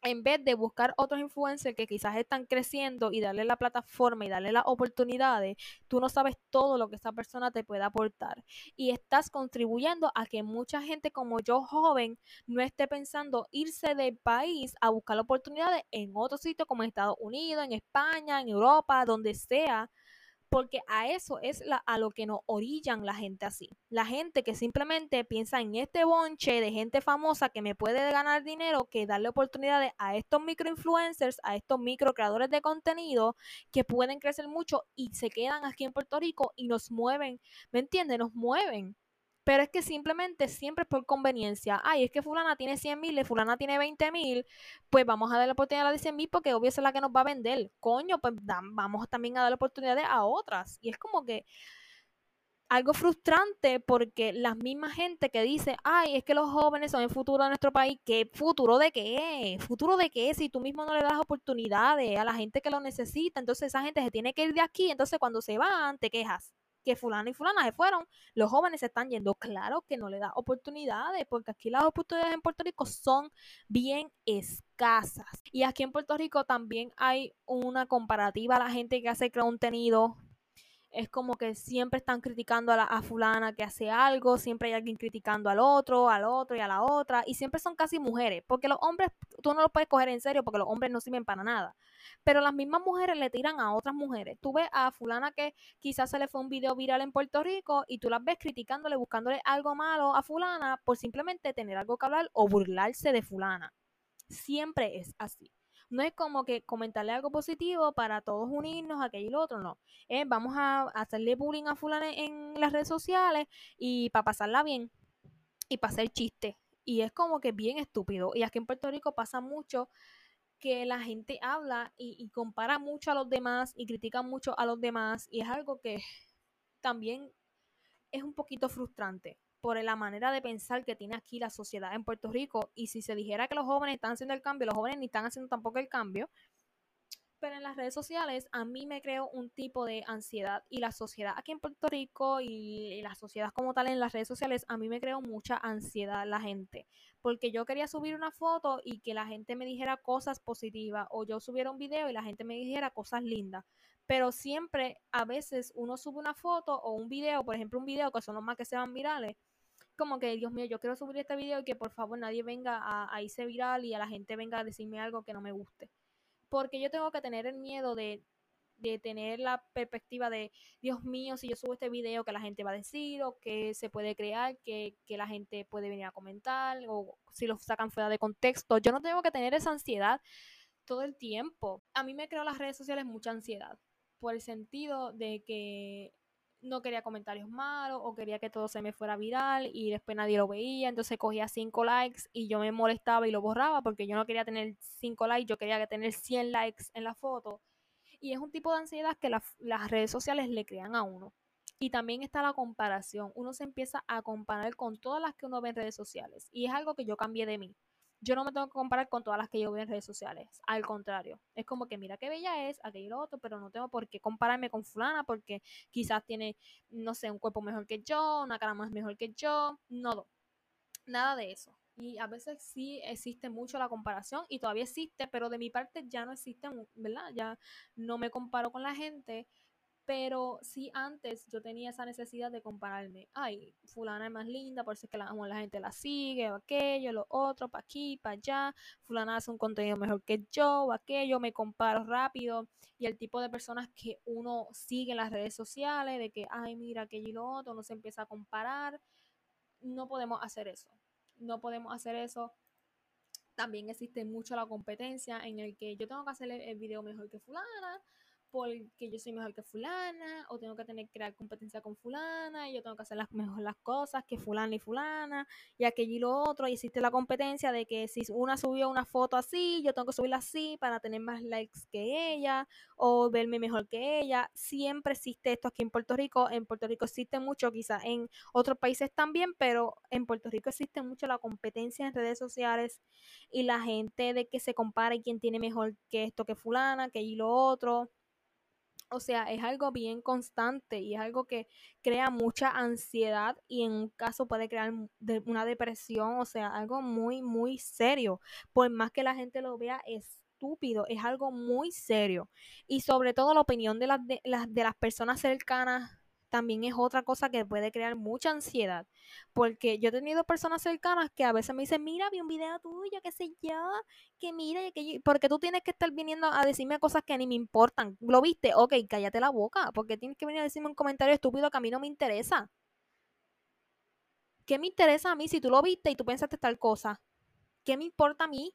en vez de buscar otros influencers que quizás están creciendo y darle la plataforma y darle las oportunidades, tú no sabes todo lo que esa persona te puede aportar. Y estás contribuyendo a que mucha gente como yo joven no esté pensando irse del país a buscar oportunidades en otro sitio como en Estados Unidos, en España, en Europa, donde sea porque a eso es a lo que nos orillan la gente así. La gente que simplemente piensa en este bonche de gente famosa que me puede ganar dinero, que darle oportunidades a estos microinfluencers, a estos micro creadores de contenido que pueden crecer mucho y se quedan aquí en Puerto Rico y nos mueven, ¿me entiendes? Nos mueven. Pero es que simplemente siempre es por conveniencia. Ay, es que fulana tiene 100 mil fulana tiene 20 mil. Pues vamos a darle la oportunidad a la de 100 mil porque obvio es la que nos va a vender. Coño, pues vamos también a darle oportunidades a otras. Y es como que algo frustrante porque la misma gente que dice, ay, es que los jóvenes son el futuro de nuestro país, ¿qué futuro de qué? ¿Futuro de qué? Si tú mismo no le das oportunidades a la gente que lo necesita, entonces esa gente se tiene que ir de aquí, entonces cuando se van te quejas que fulano y fulana se fueron, los jóvenes se están yendo. Claro que no le da oportunidades, porque aquí las oportunidades en Puerto Rico son bien escasas. Y aquí en Puerto Rico también hay una comparativa a la gente que hace contenido es como que siempre están criticando a, la, a fulana que hace algo, siempre hay alguien criticando al otro, al otro y a la otra, y siempre son casi mujeres, porque los hombres tú no los puedes coger en serio porque los hombres no sirven para nada, pero las mismas mujeres le tiran a otras mujeres. Tú ves a fulana que quizás se le fue un video viral en Puerto Rico y tú las ves criticándole, buscándole algo malo a fulana por simplemente tener algo que hablar o burlarse de fulana. Siempre es así. No es como que comentarle algo positivo para todos unirnos, aquello y lo otro, no. vamos a hacerle bullying a fulano en las redes sociales y para pasarla bien y para hacer chiste. Y es como que bien estúpido. Y aquí en Puerto Rico pasa mucho que la gente habla y, compara mucho a los demás y critica mucho a los demás. Y es algo que también es un poquito frustrante por la manera de pensar que tiene aquí la sociedad en Puerto Rico. Y si se dijera que los jóvenes están haciendo el cambio, los jóvenes ni están haciendo tampoco el cambio. Pero en las redes sociales a mí me creo un tipo de ansiedad y la sociedad aquí en Puerto Rico y la sociedad como tal en las redes sociales a mí me creo mucha ansiedad la gente. Porque yo quería subir una foto y que la gente me dijera cosas positivas o yo subiera un video y la gente me dijera cosas lindas pero siempre a veces uno sube una foto o un video, por ejemplo un video que son los más que se van virales, como que, Dios mío, yo quiero subir este video y que por favor nadie venga a, a irse viral y a la gente venga a decirme algo que no me guste. Porque yo tengo que tener el miedo de, de tener la perspectiva de, Dios mío, si yo subo este video, que la gente va a decir, o que se puede crear, que, que la gente puede venir a comentar, o si lo sacan fuera de contexto. Yo no tengo que tener esa ansiedad todo el tiempo. A mí me creo las redes sociales mucha ansiedad, por el sentido de que no quería comentarios malos o quería que todo se me fuera viral y después nadie lo veía, entonces cogía 5 likes y yo me molestaba y lo borraba porque yo no quería tener 5 likes, yo quería tener 100 likes en la foto. Y es un tipo de ansiedad que las redes sociales le crean a uno. Y también está la comparación. Uno se empieza a comparar con todas las que uno ve en redes sociales. Y es algo que yo cambié de mí. Yo no me tengo que comparar con todas las que yo veo en redes sociales. Al contrario. Es como que mira qué bella es, aquello y lo otro, pero no tengo por qué compararme con fulana porque quizás tiene, no sé, un cuerpo mejor que yo, una cara más mejor que yo. No, nada de eso. Y a veces sí existe mucho la comparación y todavía existe, pero de mi parte ya no existe, ¿verdad? Ya no me comparo con la gente, pero sí antes yo tenía esa necesidad de compararme. Ay, fulana es más linda, por eso es que la, la gente la sigue, o aquello, lo otro, para aquí, para allá. Fulana hace un contenido mejor que yo, o aquello, me comparo rápido. Y el tipo de personas que uno sigue en las redes sociales, de que, ay, mira, aquello y lo otro, uno se empieza a comparar. No podemos hacer eso no podemos hacer eso. También existe mucho la competencia en el que yo tengo que hacer el video mejor que fulana, porque yo soy mejor que fulana, o tengo que tener que crear competencia con fulana, y yo tengo que hacer las mejor las cosas que fulana y fulana, y aquello y lo otro, y existe la competencia de que si una subió una foto así, yo tengo que subirla así para tener más likes que ella, o verme mejor que ella. Siempre existe esto aquí en Puerto Rico. En Puerto Rico existe mucho, quizás en otros países también, pero en Puerto Rico existe mucho la competencia en redes sociales y la gente de que se compare quién tiene mejor que esto que fulana, que y lo otro o sea, es algo bien constante y es algo que crea mucha ansiedad y en un caso puede crear una depresión, o sea, algo muy, muy serio. Por más que la gente lo vea estúpido, es algo muy serio. Y sobre todo la opinión de las, de, las, de las personas cercanas también es otra cosa que puede crear mucha ansiedad. Porque yo he tenido personas cercanas que a veces me dicen, mira, vi un video tuyo, qué sé yo, que mira, que porque tú tienes que estar viniendo a decirme cosas que ni me importan. ¿Lo viste? Ok, cállate la boca, porque tienes que venir a decirme un comentario estúpido que a mí no me interesa. ¿Qué me interesa a mí si tú lo viste y tú pensaste tal cosa? ¿Qué me importa a mí?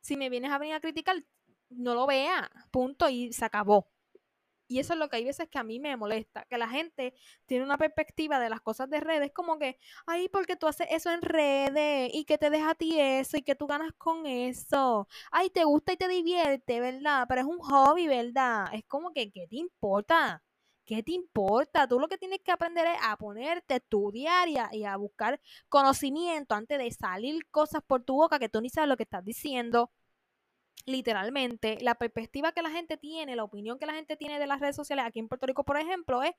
Si me vienes a venir a criticar, no lo vea, punto, y se acabó. Y eso es lo que hay veces que a mí me molesta, que la gente tiene una perspectiva de las cosas de redes como que, ay, porque tú haces eso en redes y que te deja a ti eso y que tú ganas con eso. Ay, te gusta y te divierte, ¿verdad? Pero es un hobby, ¿verdad? Es como que, ¿qué te importa? ¿Qué te importa? Tú lo que tienes que aprender es a ponerte, a estudiar y a, y a buscar conocimiento antes de salir cosas por tu boca que tú ni sabes lo que estás diciendo literalmente, la perspectiva que la gente tiene, la opinión que la gente tiene de las redes sociales aquí en Puerto Rico, por ejemplo, es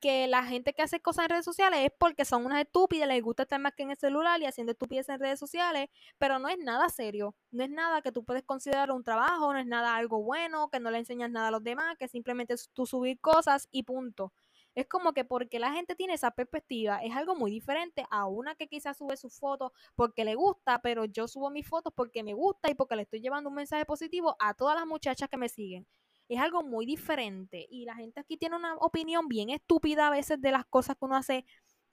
que la gente que hace cosas en redes sociales es porque son unas estúpidas, les gusta estar más que en el celular y haciendo estupideces en redes sociales, pero no es nada serio, no es nada que tú puedes considerar un trabajo, no es nada algo bueno, que no le enseñas nada a los demás, que simplemente tú subir cosas y punto. Es como que porque la gente tiene esa perspectiva, es algo muy diferente a una que quizás sube su foto porque le gusta, pero yo subo mis fotos porque me gusta y porque le estoy llevando un mensaje positivo a todas las muchachas que me siguen. Es algo muy diferente y la gente aquí tiene una opinión bien estúpida a veces de las cosas que uno hace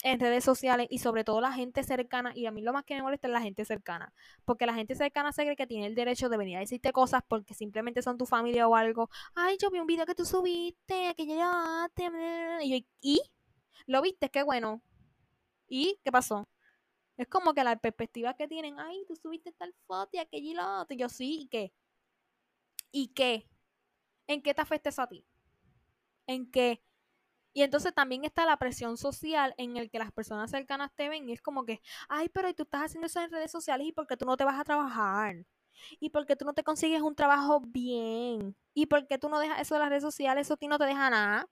en redes sociales y sobre todo la gente cercana, y a mí lo más que me molesta es la gente cercana, porque la gente cercana se cree que tiene el derecho de venir a decirte cosas porque simplemente son tu familia o algo. Ay, yo vi un video que tú subiste, que yo, ¿y? ¿Lo viste? Qué bueno. ¿Y qué pasó? Es como que la perspectiva que tienen, ay, tú subiste tal foto y aquello y lo otro. Y yo, sí, ¿y qué? ¿Y qué? ¿En qué te afecta eso a ti? ¿En qué? Y entonces también está la presión social en el que las personas cercanas te ven y es como que, ay, pero tú estás haciendo eso en redes sociales y porque tú no te vas a trabajar. Y porque tú no te consigues un trabajo bien. Y porque tú no dejas eso de las redes sociales, eso a ti no te deja nada.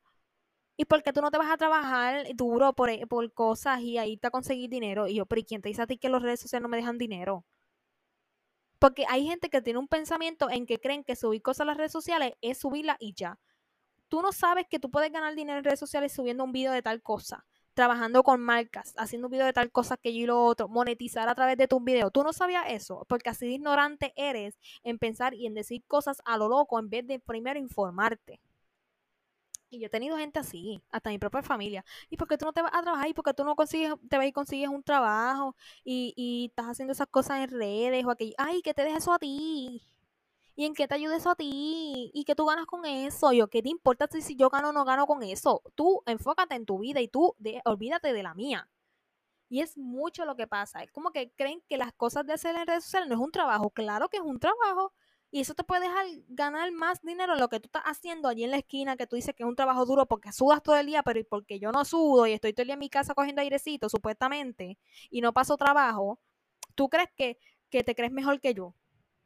Y porque tú no te vas a trabajar duro por, eh, por cosas y ahí te a conseguir dinero. Y yo, pero ¿y quién te dice a ti que las redes sociales no me dejan dinero? Porque hay gente que tiene un pensamiento en que creen que subir cosas a las redes sociales es subirla y ya tú no sabes que tú puedes ganar dinero en redes sociales subiendo un video de tal cosa, trabajando con marcas, haciendo un video de tal cosa que yo y lo otro, monetizar a través de tus videos. Tú no sabías eso, porque así de ignorante eres en pensar y en decir cosas a lo loco en vez de primero informarte. Y yo he tenido gente así, hasta mi propia familia. ¿Y por qué tú no te vas a trabajar? ¿Y por qué tú no consigues, te vas y consigues un trabajo? Y, y estás haciendo esas cosas en redes o aquello. Ay, ¿qué te deja eso a ti? ¿Y en qué te ayuda eso a ti? ¿Y qué tú ganas con eso? Yo, ¿qué te importa si yo gano o no gano con eso? Tú enfócate en tu vida y tú olvídate de la mía. Y es mucho lo que pasa. Es como que creen que las cosas de hacer en redes sociales no es un trabajo. Claro que es un trabajo. Y eso te puede dejar ganar más dinero en lo que tú estás haciendo allí en la esquina, que tú dices que es un trabajo duro porque sudas todo el día, pero porque yo no sudo y estoy todo el día en mi casa cogiendo airecito, supuestamente, y no paso trabajo, ¿tú crees que, que te crees mejor que yo?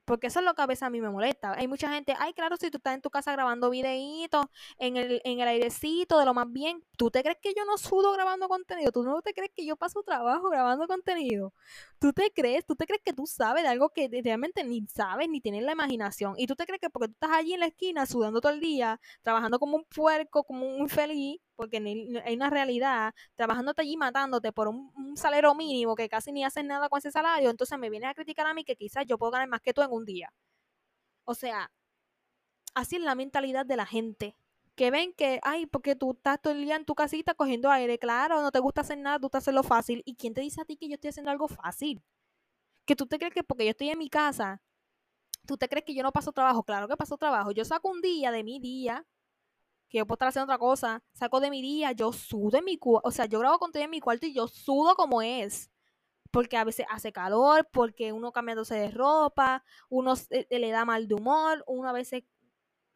Porque eso es lo que a veces a mí me molesta. Hay mucha gente, ay, claro, si tú estás en tu casa grabando videitos en el, en el airecito de lo más bien, ¿tú te crees que yo no sudo grabando contenido? ¿Tú no te crees que yo paso trabajo grabando contenido? ¿Tú te crees? ¿Tú te crees que tú sabes de algo que realmente ni sabes ni tienes la imaginación? Y tú te crees que porque tú estás allí en la esquina sudando todo el día, trabajando como un puerco, como un infeliz, porque hay una realidad, trabajándote allí matándote por un, un, salario mínimo que casi ni haces nada con ese salario, entonces me vienes a criticar a mí que quizás yo puedo ganar más que tú en día. O sea, así es la mentalidad de la gente. Que ven que, ay, porque tú estás todo el día en tu casita cogiendo aire, claro, no te gusta hacer nada, tú estás haciendo fácil. ¿Y quién te dice a ti que yo estoy haciendo algo fácil? Que tú te crees que porque yo estoy en mi casa, tú te crees que yo no paso trabajo. Claro que paso trabajo. Yo saco un día de mi día que yo puedo estar haciendo otra cosa, saco de mi día, yo sudo en mi cuarto, o sea, yo grabo contenido en mi cuarto y yo sudo como es. Porque a veces hace calor, porque uno cambiándose de ropa, uno le da mal de humor, uno a veces,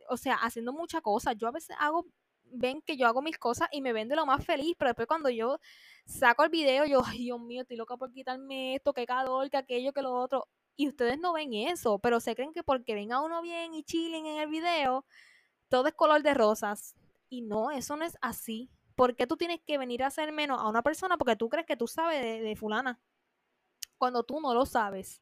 o sea, haciendo muchas cosas. Yo a veces hago, ven que yo hago mis cosas y me ven de lo más feliz, pero después cuando yo saco el video, yo, ay Dios mío, estoy loca por quitarme esto, qué calor, que aquello, que lo otro. Y ustedes no ven eso, pero se creen que porque ven a uno bien y chilling en el video, todo es color de rosas. Y no, eso no es así. ¿Por qué tú tienes que venir a hacer menos a una persona porque tú crees que tú sabes de, fulana? Cuando tú no lo sabes.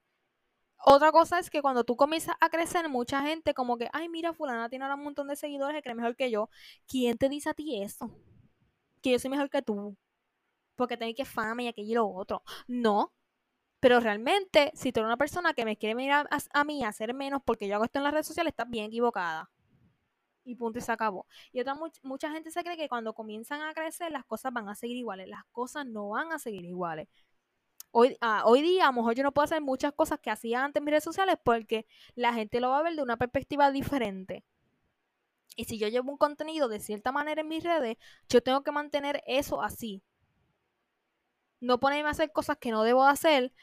Otra cosa es que cuando tú comienzas a crecer, mucha gente como que, ay, mira, fulana tiene ahora un montón de seguidores que cree mejor que yo. ¿Quién te dice a ti eso? Que yo soy mejor que tú. Porque tengo que fama y aquello y lo otro. No. Pero realmente, si tú eres una persona que me quiere a, a mí a hacer menos porque yo hago esto en las redes sociales, estás bien equivocada y punto y se acabó. Y otra mucha gente se cree que cuando comienzan a crecer las cosas van a seguir iguales. Las cosas no van a seguir iguales. Hoy, ah, hoy día a lo mejor yo no puedo hacer muchas cosas que hacía antes en mis redes sociales porque la gente lo va a ver de una perspectiva diferente. Y si yo llevo un contenido de cierta manera en mis redes, yo tengo que mantener eso así. No ponerme a hacer cosas que no debo hacer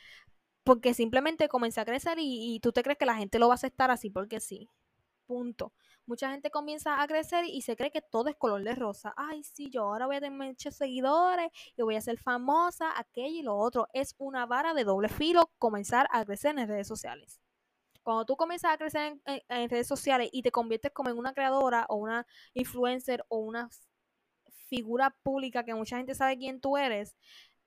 porque simplemente comencé a crecer y, y tú te crees que la gente lo va a aceptar así porque sí. Punto mucha gente comienza a crecer y se cree que todo es color de rosa. Ay, sí, yo ahora voy a tener muchos seguidores y voy a ser famosa, aquello y lo otro. Es una vara de doble filo comenzar a crecer en redes sociales. Cuando tú comienzas a crecer en, redes sociales y te conviertes como en una creadora o una influencer o una figura pública que mucha gente sabe quién tú eres,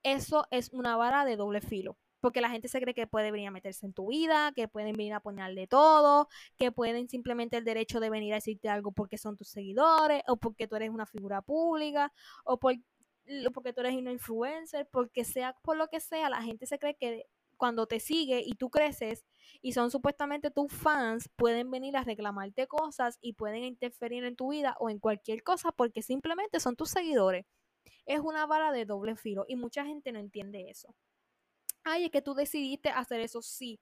eso es una vara de doble filo porque la gente se cree que puede venir a meterse en tu vida, que pueden venir a ponerle todo, que pueden simplemente el derecho de venir a decirte algo porque son tus seguidores, o porque tú eres una figura pública, o porque tú eres una influencer, porque sea por lo que sea, la gente se cree que cuando te sigue y tú creces y son supuestamente tus fans, pueden venir a reclamarte cosas y pueden interferir en tu vida o en cualquier cosa porque simplemente son tus seguidores. Es una vara de doble filo y mucha gente no entiende eso ay, es que tú decidiste hacer eso, sí,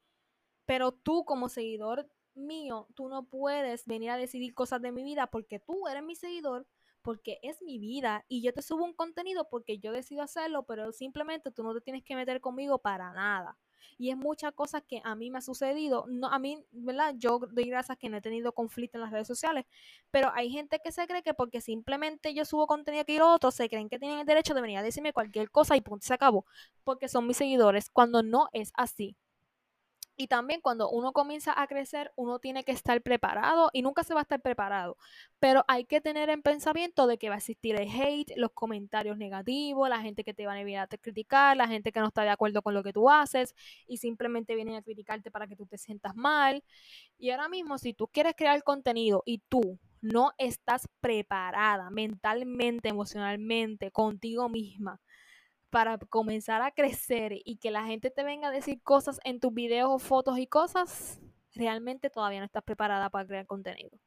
pero tú como seguidor mío, tú no puedes venir a decidir cosas de mi vida porque tú eres mi seguidor, porque es mi vida y yo te subo un contenido porque yo decido hacerlo, pero simplemente tú no te tienes que meter conmigo para nada. Y es muchas cosas que a mí me ha sucedido. No, a mí, ¿verdad? Yo doy gracias que no he tenido conflicto en las redes sociales. Pero hay gente que se cree que porque simplemente yo subo contenido aquí y lo otro, se creen que tienen el derecho de venir a decirme cualquier cosa y punto, se acabó. Porque son mis seguidores, cuando no es así. Y también cuando uno comienza a crecer, uno tiene que estar preparado y nunca se va a estar preparado. Pero hay que tener en pensamiento de que va a existir el hate, los comentarios negativos, la gente que te va a venir a criticar, la gente que no está de acuerdo con lo que tú haces y simplemente vienen a criticarte para que tú te sientas mal. Y ahora mismo, si tú quieres crear contenido y tú no estás preparada mentalmente, emocionalmente, contigo misma, para comenzar a crecer y que la gente te venga a decir cosas en tus videos o fotos y cosas, realmente todavía no estás preparada para crear contenido.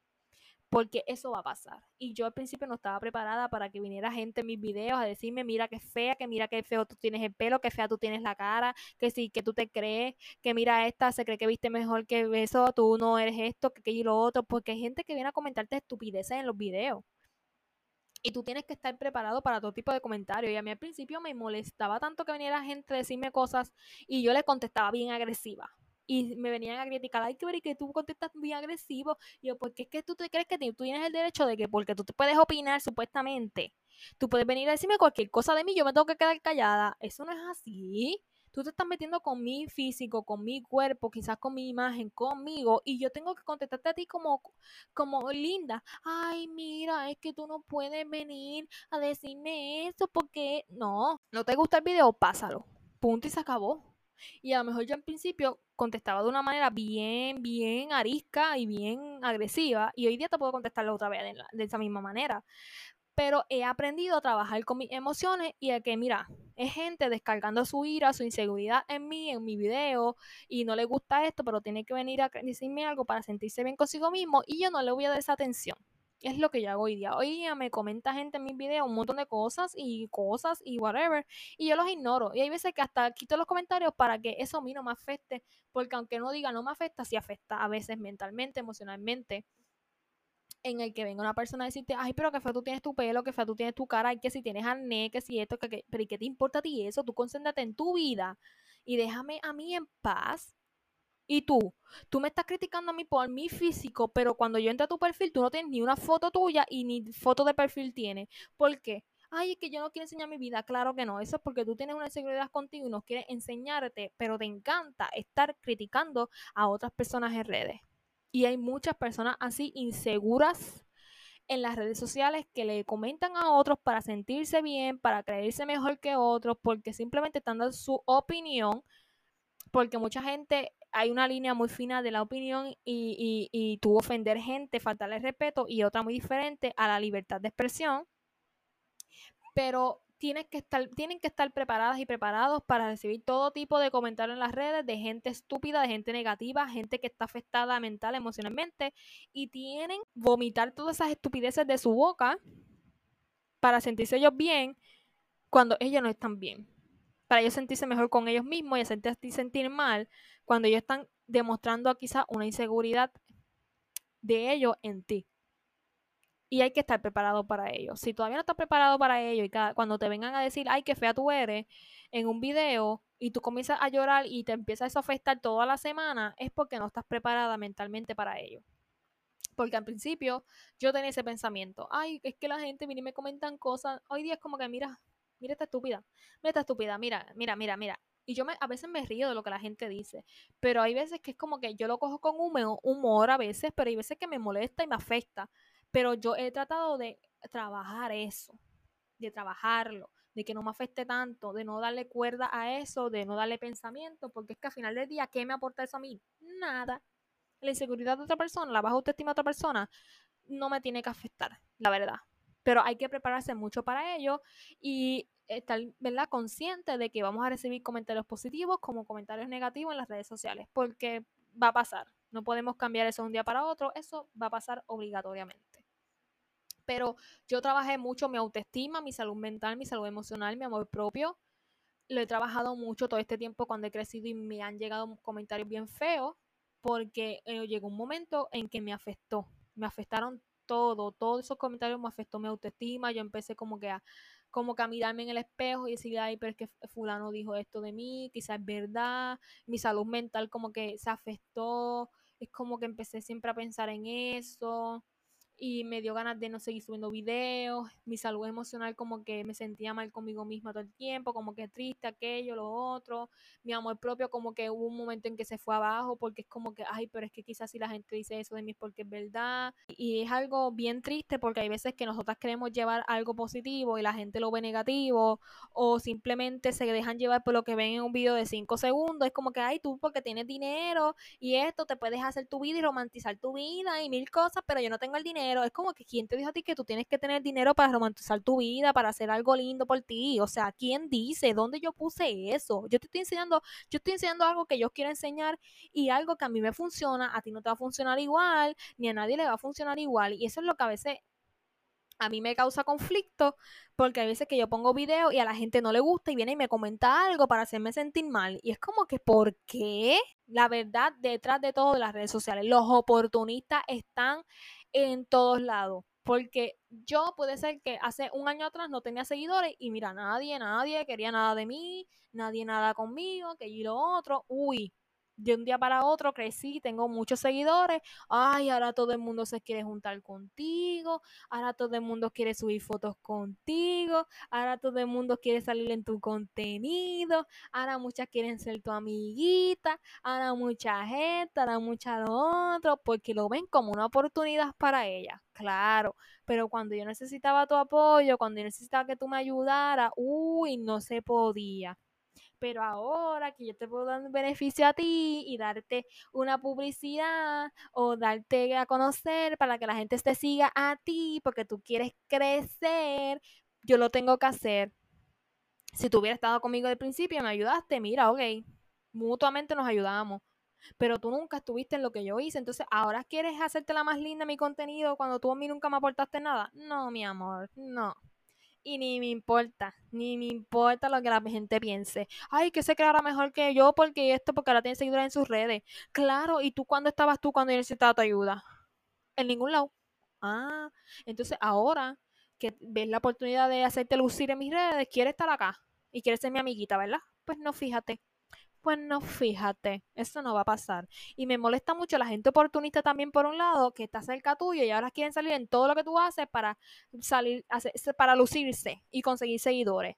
Porque eso va a pasar. Y yo al principio no estaba preparada para que viniera gente en mis videos a decirme, mira qué fea, que mira qué feo tú tienes el pelo, qué fea tú tienes la cara, que sí, que tú te crees, que mira esta, se cree que viste mejor que eso, tú no eres esto, que aquello y lo otro. Porque hay gente que viene a comentarte estupideces en los videos. Y tú tienes que estar preparado para todo tipo de comentarios. Y a mí al principio me molestaba tanto que viniera gente a decirme cosas y yo le contestaba bien agresiva. y me venían a criticar, ay, que que tú contestas muy agresivo. Y yo, porque es que tú te crees que tú tienes el derecho de que porque tú te puedes opinar supuestamente, tú puedes venir a decirme cualquier cosa de mí, yo me tengo que quedar callada. Eso no es así. Tú te estás metiendo con mi físico, con mi cuerpo, quizás con mi imagen, conmigo, y yo tengo que contestarte a ti como, como linda. Ay, mira, es que tú no puedes venir a decirme eso porque no, no te gusta el video, pásalo. Punto y se acabó. Y a lo mejor yo en principio contestaba de una manera bien, bien arisca y bien agresiva. Y hoy día te puedo contestarlo otra vez de, de esa misma manera. Pero he aprendido a trabajar con mis emociones y a que, mira, es gente descargando su ira, su inseguridad en mí, en mi video, y no le gusta esto, pero tiene que venir a decirme algo para sentirse bien consigo mismo y yo no le voy a dar esa atención. Es lo que yo hago hoy día. Hoy día me comenta gente en mis videos un montón de cosas y cosas y whatever. Y yo los ignoro. Y hay veces que hasta quito los comentarios para que eso a mí no me afecte. Porque aunque no diga no me afecta, sí afecta a veces mentalmente, emocionalmente. En el que venga una persona a decirte, ay, pero que fue tú tienes tu pelo, que fue tú tienes tu cara, y que si tienes acné, que si esto, que, que, pero ¿y qué te importa a ti eso? Tú concéntrate en tu vida y déjame a mí en paz y tú, tú me estás criticando a mí por mi físico, pero cuando yo entro a tu perfil, tú no tienes ni una foto tuya y ni foto de perfil tienes. ¿Por qué? Ay, es que yo no quiero enseñar mi vida. Claro que no. Eso es porque tú tienes una inseguridad contigo y no quieres enseñarte, pero te encanta estar criticando a otras personas en redes. Y hay muchas personas así inseguras en las redes sociales que le comentan a otros para sentirse bien, para creerse mejor que otros, porque simplemente están dando su opinión, porque mucha gente hay una línea muy fina de la opinión y, y, y tú ofender gente, faltarle respeto y otra muy diferente a la libertad de expresión. Pero tienes que estar, tienen que estar preparadas y preparados para recibir todo tipo de comentarios en las redes de gente estúpida, de gente negativa, gente que está afectada mental, emocionalmente, y tienen vomitar todas esas estupideces de su boca para sentirse ellos bien cuando ellos no están bien. Para ellos sentirse mejor con ellos mismos y sentirse sentir mal cuando ellos están demostrando quizás una inseguridad de ellos en ti. Y hay que estar preparado para ello. Si todavía no estás preparado para ello y cada, cuando te vengan a decir, ay, qué fea tú eres, en un video y tú comienzas a llorar y te empiezas a afectar toda la semana, es porque no estás preparada mentalmente para ello. Porque al principio yo tenía ese pensamiento, ay, es que la gente viene y me comentan cosas. Hoy día es como que, mira, mira esta estúpida, mira esta estúpida, mira, mira, mira, mira. Y yo me, a veces me río de lo que la gente dice, pero hay veces que es como que yo lo cojo con humor a veces, pero hay veces que me molesta y me afecta. Pero yo he tratado de trabajar eso, de trabajarlo, de que no me afecte tanto, de no darle cuerda a eso, de no darle pensamiento, porque es que al final del día, ¿qué me aporta eso a mí? Nada. La inseguridad de otra persona, la baja autoestima de otra persona, no me tiene que afectar, la verdad. Pero hay que prepararse mucho para ello y estar ¿verdad? consciente de que vamos a recibir comentarios positivos como comentarios negativos en las redes sociales, porque va a pasar. No podemos cambiar eso de un día para otro, eso va a pasar obligatoriamente. Pero yo trabajé mucho mi autoestima, mi salud mental, mi salud emocional, mi amor propio. Lo he trabajado mucho todo este tiempo cuando he crecido y me han llegado comentarios bien feos porque eh, llegó un momento en que me afectó. Me afectaron todo, todos esos comentarios me afectó mi autoestima. Yo empecé como que a, como que a mirarme en el espejo y decir, ay, pero es que fulano dijo esto de mí, quizás es verdad, mi salud mental como que se afectó, es como que empecé siempre a pensar en eso y me dio ganas de no seguir subiendo videos, mi salud emocional como que me sentía mal conmigo misma todo el tiempo, como que triste aquello, lo otro, mi amor propio como que hubo un momento en que se fue abajo porque es como que, ay, pero es que quizás si la gente dice eso de mí es porque es verdad y es algo bien triste porque hay veces que nosotras queremos llevar algo positivo y la gente lo ve negativo o simplemente se dejan llevar por lo que ven en un video de 5 segundos, es como que, ay, tú porque tienes dinero y esto te puedes hacer tu vida y romantizar tu vida y mil cosas, pero yo no tengo el dinero es como que quién te dijo a ti que tú tienes que tener dinero para romantizar tu vida, para hacer algo lindo por ti. O sea, ¿quién dice? ¿Dónde yo puse eso? Yo te estoy enseñando, yo estoy enseñando algo que yo quiero enseñar y algo que a mí me funciona, a ti no te va a funcionar igual, ni a nadie le va a funcionar igual. Y eso es lo que a veces a mí me causa conflicto porque hay veces que yo pongo video y a la gente no le gusta y viene y me comenta algo para hacerme sentir mal. Y es como que, ¿por qué? La verdad, detrás de todo de las redes sociales, los oportunistas están en todos lados. Porque yo puede ser que hace un año atrás no tenía seguidores y mira, nadie, nadie quería nada de mí, nadie nada conmigo, que yo lo otro. Uy, de un día para otro crecí, tengo muchos seguidores, ay, ahora todo el mundo se quiere juntar contigo, ahora todo el mundo quiere subir fotos contigo, ahora todo el mundo quiere salir en tu contenido, ahora muchas quieren ser tu amiguita, ahora mucha gente, ahora mucha lo porque lo ven como una oportunidad para ella, claro, pero cuando yo necesitaba tu apoyo, cuando yo necesitaba que tú me ayudaras, uy, no se podía pero ahora que yo te puedo dar un beneficio a ti y darte una publicidad o darte a conocer para que la gente te siga a ti porque tú quieres crecer, yo lo tengo que hacer. Si tú hubieras estado conmigo al principio, me ayudaste, mira, ok, mutuamente nos ayudamos. Pero tú nunca estuviste en lo que yo hice, entonces ahora quieres hacerte la más linda mi contenido cuando tú a mí nunca me aportaste nada. No, mi amor, no y ni me importa, ni me importa lo que la gente piense. Ay, que se creara mejor que yo porque esto, porque ahora tiene seguidores en sus redes. Claro, ¿y tú cuándo estabas tú cuando yo necesitaba tu ayuda? En ningún lado. Ah, entonces ahora que ves la oportunidad de hacerte lucir en mis redes, quieres estar acá y quieres ser mi amiguita, ¿verdad? Pues no, fíjate. Pues no, fíjate, eso no va a pasar. Y me molesta mucho la gente oportunista también por un lado, que está cerca tuyo y ahora quieren salir en todo lo que tú haces para salir, para lucirse y conseguir seguidores.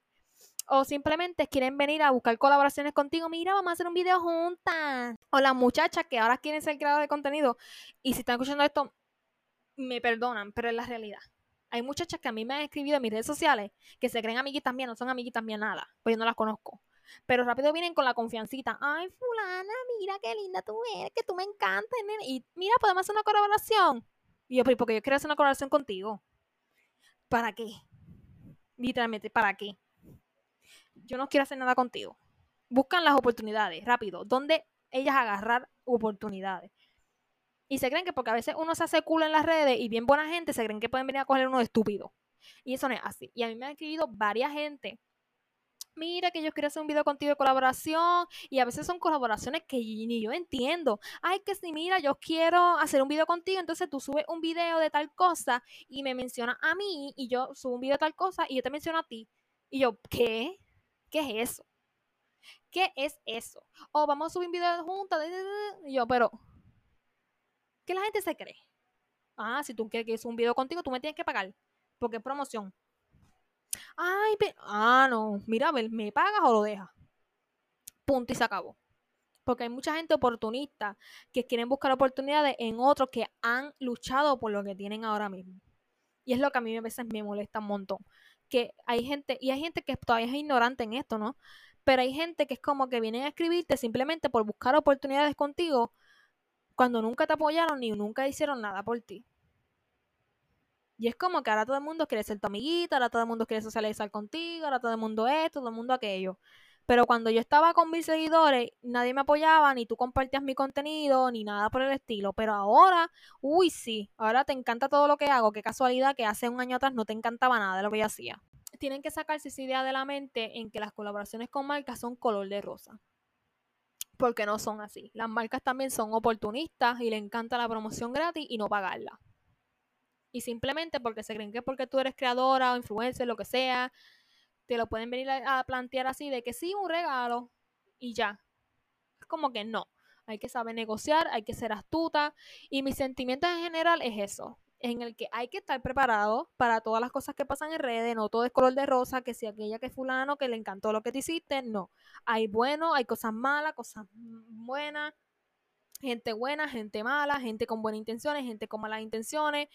O simplemente quieren venir a buscar colaboraciones contigo. Mira, vamos a hacer un video juntas. O las muchachas que ahora quieren ser creadoras de contenido. Y si están escuchando esto, me perdonan, pero es la realidad. Hay muchachas que a mí me han escrito en mis redes sociales que se creen amiguitas mías, no son amiguitas mías nada, pues yo no las conozco. Pero rápido vienen con la confiancita. Ay, fulana, mira qué linda tú eres, que tú me encantas. Y mira, podemos hacer una colaboración. Y yo, porque yo quiero hacer una colaboración contigo. ¿Para qué? Literalmente, ¿para qué? Yo no quiero hacer nada contigo. Buscan las oportunidades, rápido. ¿Dónde ellas agarrar oportunidades? Y se creen que porque a veces uno se hace culo en las redes y bien buena gente, se creen que pueden venir a coger uno de estúpido. Y eso no es así. Y a mí me han escrito varias gente mira que yo quiero hacer un video contigo de colaboración y a veces son colaboraciones que ni yo entiendo. Ay, que si mira, yo quiero hacer un video contigo, entonces tú subes un video de tal cosa y me menciona a mí y yo subo un video de tal cosa y yo te menciono a ti. Y yo, ¿qué? ¿Qué es eso? ¿Qué es eso? O vamos a subir un video juntos. Y yo, pero, ¿qué la gente se cree? Ah, si tú quieres que un video contigo, tú me tienes que pagar. Porque es promoción. Ay, ah, no, mira, ¿me pagas o lo dejas? Punto y se acabó. Porque hay mucha gente oportunista que quieren buscar oportunidades en otros que han luchado por lo que tienen ahora mismo. Y es lo que a mí a veces me molesta un montón. Que hay gente, y hay gente que todavía es ignorante en esto, ¿no? Pero hay gente que es como que vienen a escribirte simplemente por buscar oportunidades contigo cuando nunca te apoyaron ni nunca hicieron nada por ti. Y es como que ahora todo el mundo quiere ser tu amiguita, ahora todo el mundo quiere socializar contigo, ahora todo el mundo esto, todo el mundo aquello. Pero cuando yo estaba con mis seguidores, nadie me apoyaba, ni tú compartías mi contenido, ni nada por el estilo. Pero ahora, uy, sí, ahora te encanta todo lo que hago. Qué casualidad que hace un año atrás no te encantaba nada de lo que yo hacía. Tienen que sacarse esa idea de la mente en que las colaboraciones con marcas son color de rosa. Porque no son así. Las marcas también son oportunistas y le encanta la promoción gratis y no pagarla y simplemente porque se creen que porque tú eres creadora o influencer, lo que sea, te lo pueden venir a, plantear así de que sí, un regalo y ya. Es como que no. Hay que saber negociar, hay que ser astuta y mi sentimiento en general es eso, en el que hay que estar preparado para todas las cosas que pasan en redes, no todo es color de rosa, que si aquella que es fulano, que le encantó lo que te hiciste, no. Hay bueno, hay cosas malas, cosas buenas, gente buena, gente mala, gente con buenas intenciones, gente con malas intenciones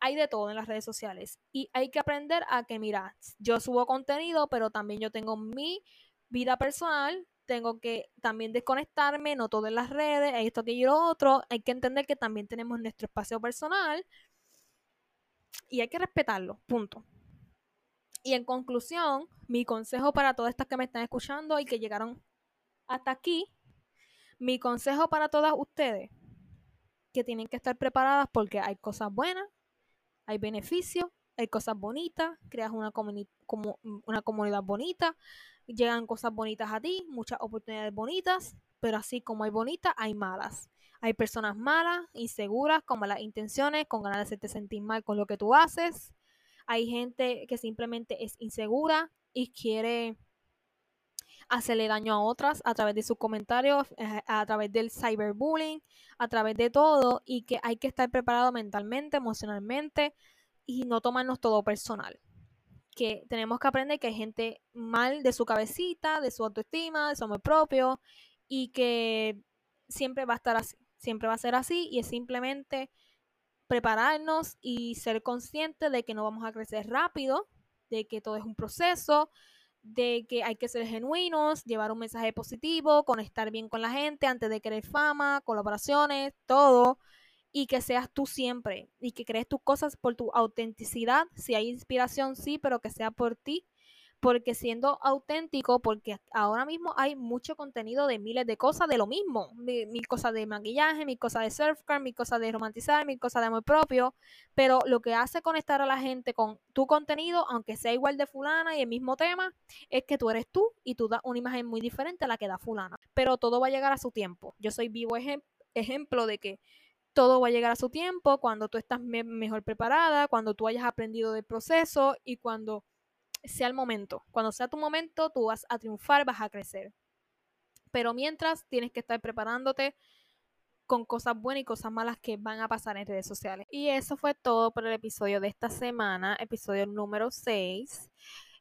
hay de todo en las redes sociales y hay que aprender a que, mira, yo subo contenido, pero también yo tengo mi vida personal, tengo que también desconectarme, no todo en las redes, esto, que y lo otro, hay que entender que también tenemos nuestro espacio personal y hay que respetarlo, punto. Y en conclusión, mi consejo para todas estas que me están escuchando y que llegaron hasta aquí, mi consejo para todas ustedes, que tienen que estar preparadas porque hay cosas buenas hay beneficios, hay cosas bonitas, creas una, una comunidad bonita, llegan cosas bonitas a ti, muchas oportunidades bonitas, pero así como hay bonitas, hay malas. Hay personas malas, inseguras, con malas intenciones, con ganas de hacerte sentir mal con lo que tú haces. Hay gente que simplemente es insegura y quiere hacerle daño a otras a través de sus comentarios, eh, a través del cyberbullying, a través de todo y que hay que estar preparado mentalmente, emocionalmente y no tomarnos todo personal. Que tenemos que aprender que hay gente mal de su cabecita, de su autoestima, de su amor propio y que siempre va a estar así, siempre va a ser así y es simplemente prepararnos y ser conscientes de que no vamos a crecer rápido, de que todo es un proceso, de que hay que ser genuinos, llevar un mensaje positivo, conectar bien con la gente antes de querer fama, colaboraciones, todo, y que seas tú siempre y que crees tus cosas por tu autenticidad. Si hay inspiración, sí, pero que sea por ti porque siendo auténtico, porque ahora mismo hay mucho contenido de miles de cosas de lo mismo, mil, cosas de maquillaje, mil cosas de surfcar, mil cosas de romantizar, mil cosas de amor propio, pero lo que hace conectar a la gente con tu contenido, aunque sea igual de fulana y el mismo tema, es que tú eres tú y tú das una imagen muy diferente a la que da fulana, pero todo va a llegar a su tiempo. Yo soy vivo ejemplo de que todo va a llegar a su tiempo cuando tú estás mejor preparada, cuando tú hayas aprendido del proceso y cuando sea el momento. Cuando sea tu momento, tú vas a triunfar, vas a crecer. Pero mientras tienes que estar preparándote con cosas buenas y cosas malas que van a pasar en redes sociales. Y eso fue todo por el episodio de esta semana, episodio número 6.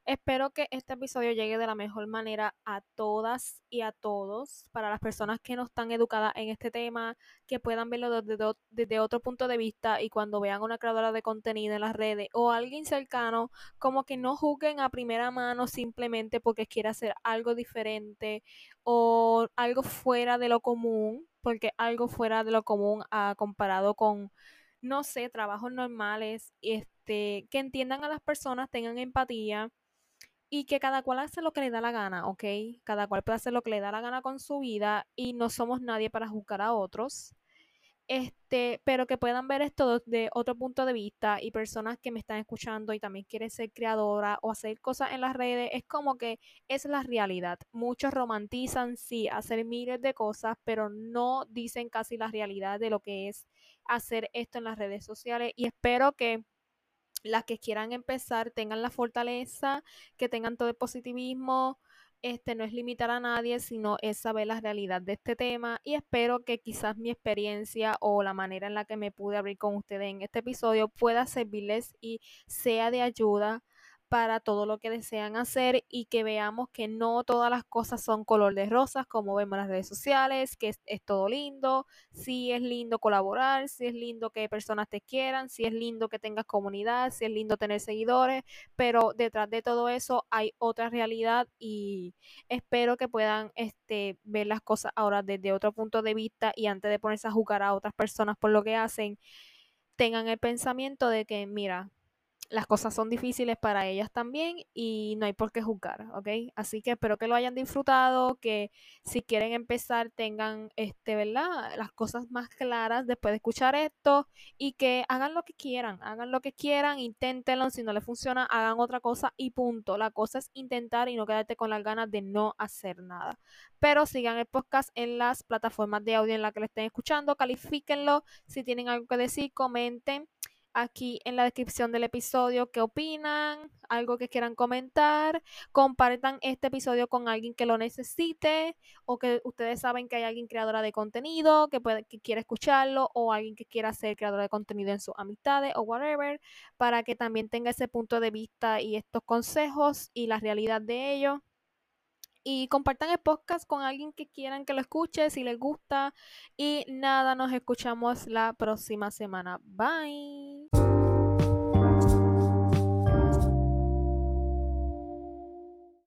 Espero que este episodio llegue de la mejor manera a todas y a todos, para las personas que no están educadas en este tema, que puedan verlo desde, otro punto de vista y cuando vean una creadora de contenido en las redes o alguien cercano, como que no juzguen a primera mano simplemente porque quiere hacer algo diferente o algo fuera de lo común, porque algo fuera de lo común a comparado con no sé, trabajos normales, este, que entiendan a las personas, tengan empatía y que cada cual hace lo que le da la gana, ¿ok? Cada cual puede hacer lo que le da la gana con su vida y no somos nadie para juzgar a otros. Este, pero que puedan ver esto de otro punto de vista y personas que me están escuchando y también quieren ser creadora o hacer cosas en las redes, es como que es la realidad. Muchos romantizan, sí, hacer miles de cosas, pero no dicen casi la realidad de lo que es hacer esto en las redes sociales y espero que las que quieran empezar tengan la fortaleza, que tengan todo el positivismo. Este no es limitar a nadie, sino es saber la realidad de este tema y espero que quizás mi experiencia o la manera en la que me pude abrir con ustedes en este episodio pueda servirles y sea de ayuda para todo lo que desean hacer y que veamos que no todas las cosas son color de rosas como vemos en las redes sociales, que es, todo lindo, si es lindo colaborar, si es lindo que personas te quieran, si es lindo que tengas comunidad, si es lindo tener seguidores, pero detrás de todo eso hay otra realidad y espero que puedan este, ver las cosas ahora desde otro punto de vista y antes de ponerse a jugar a otras personas por lo que hacen, tengan el pensamiento de que, mira, las cosas son difíciles para ellas también y no hay por qué juzgar, ¿ok? Así que espero que lo hayan disfrutado, que si quieren empezar tengan, este, ¿verdad? Las cosas más claras después de escuchar esto y que hagan lo que quieran, hagan lo que quieran, inténtenlo, si no les funciona, hagan otra cosa y punto. La cosa es intentar y no quedarte con las ganas de no hacer nada. Pero sigan el podcast en las plataformas de audio en las que lo estén escuchando, califíquenlo, si tienen algo que decir, comenten aquí en la descripción del episodio qué opinan, algo que quieran comentar, compartan este episodio con alguien que lo necesite o que ustedes saben que hay alguien creadora de contenido que, puede, que quiere escucharlo o alguien que quiera ser creadora de contenido en sus amistades o whatever, para que también tenga ese punto de vista y estos consejos y la realidad de ellos y compartan el podcast con alguien que quieran que lo escuche si les gusta. Y nada, nos escuchamos la próxima semana. Bye.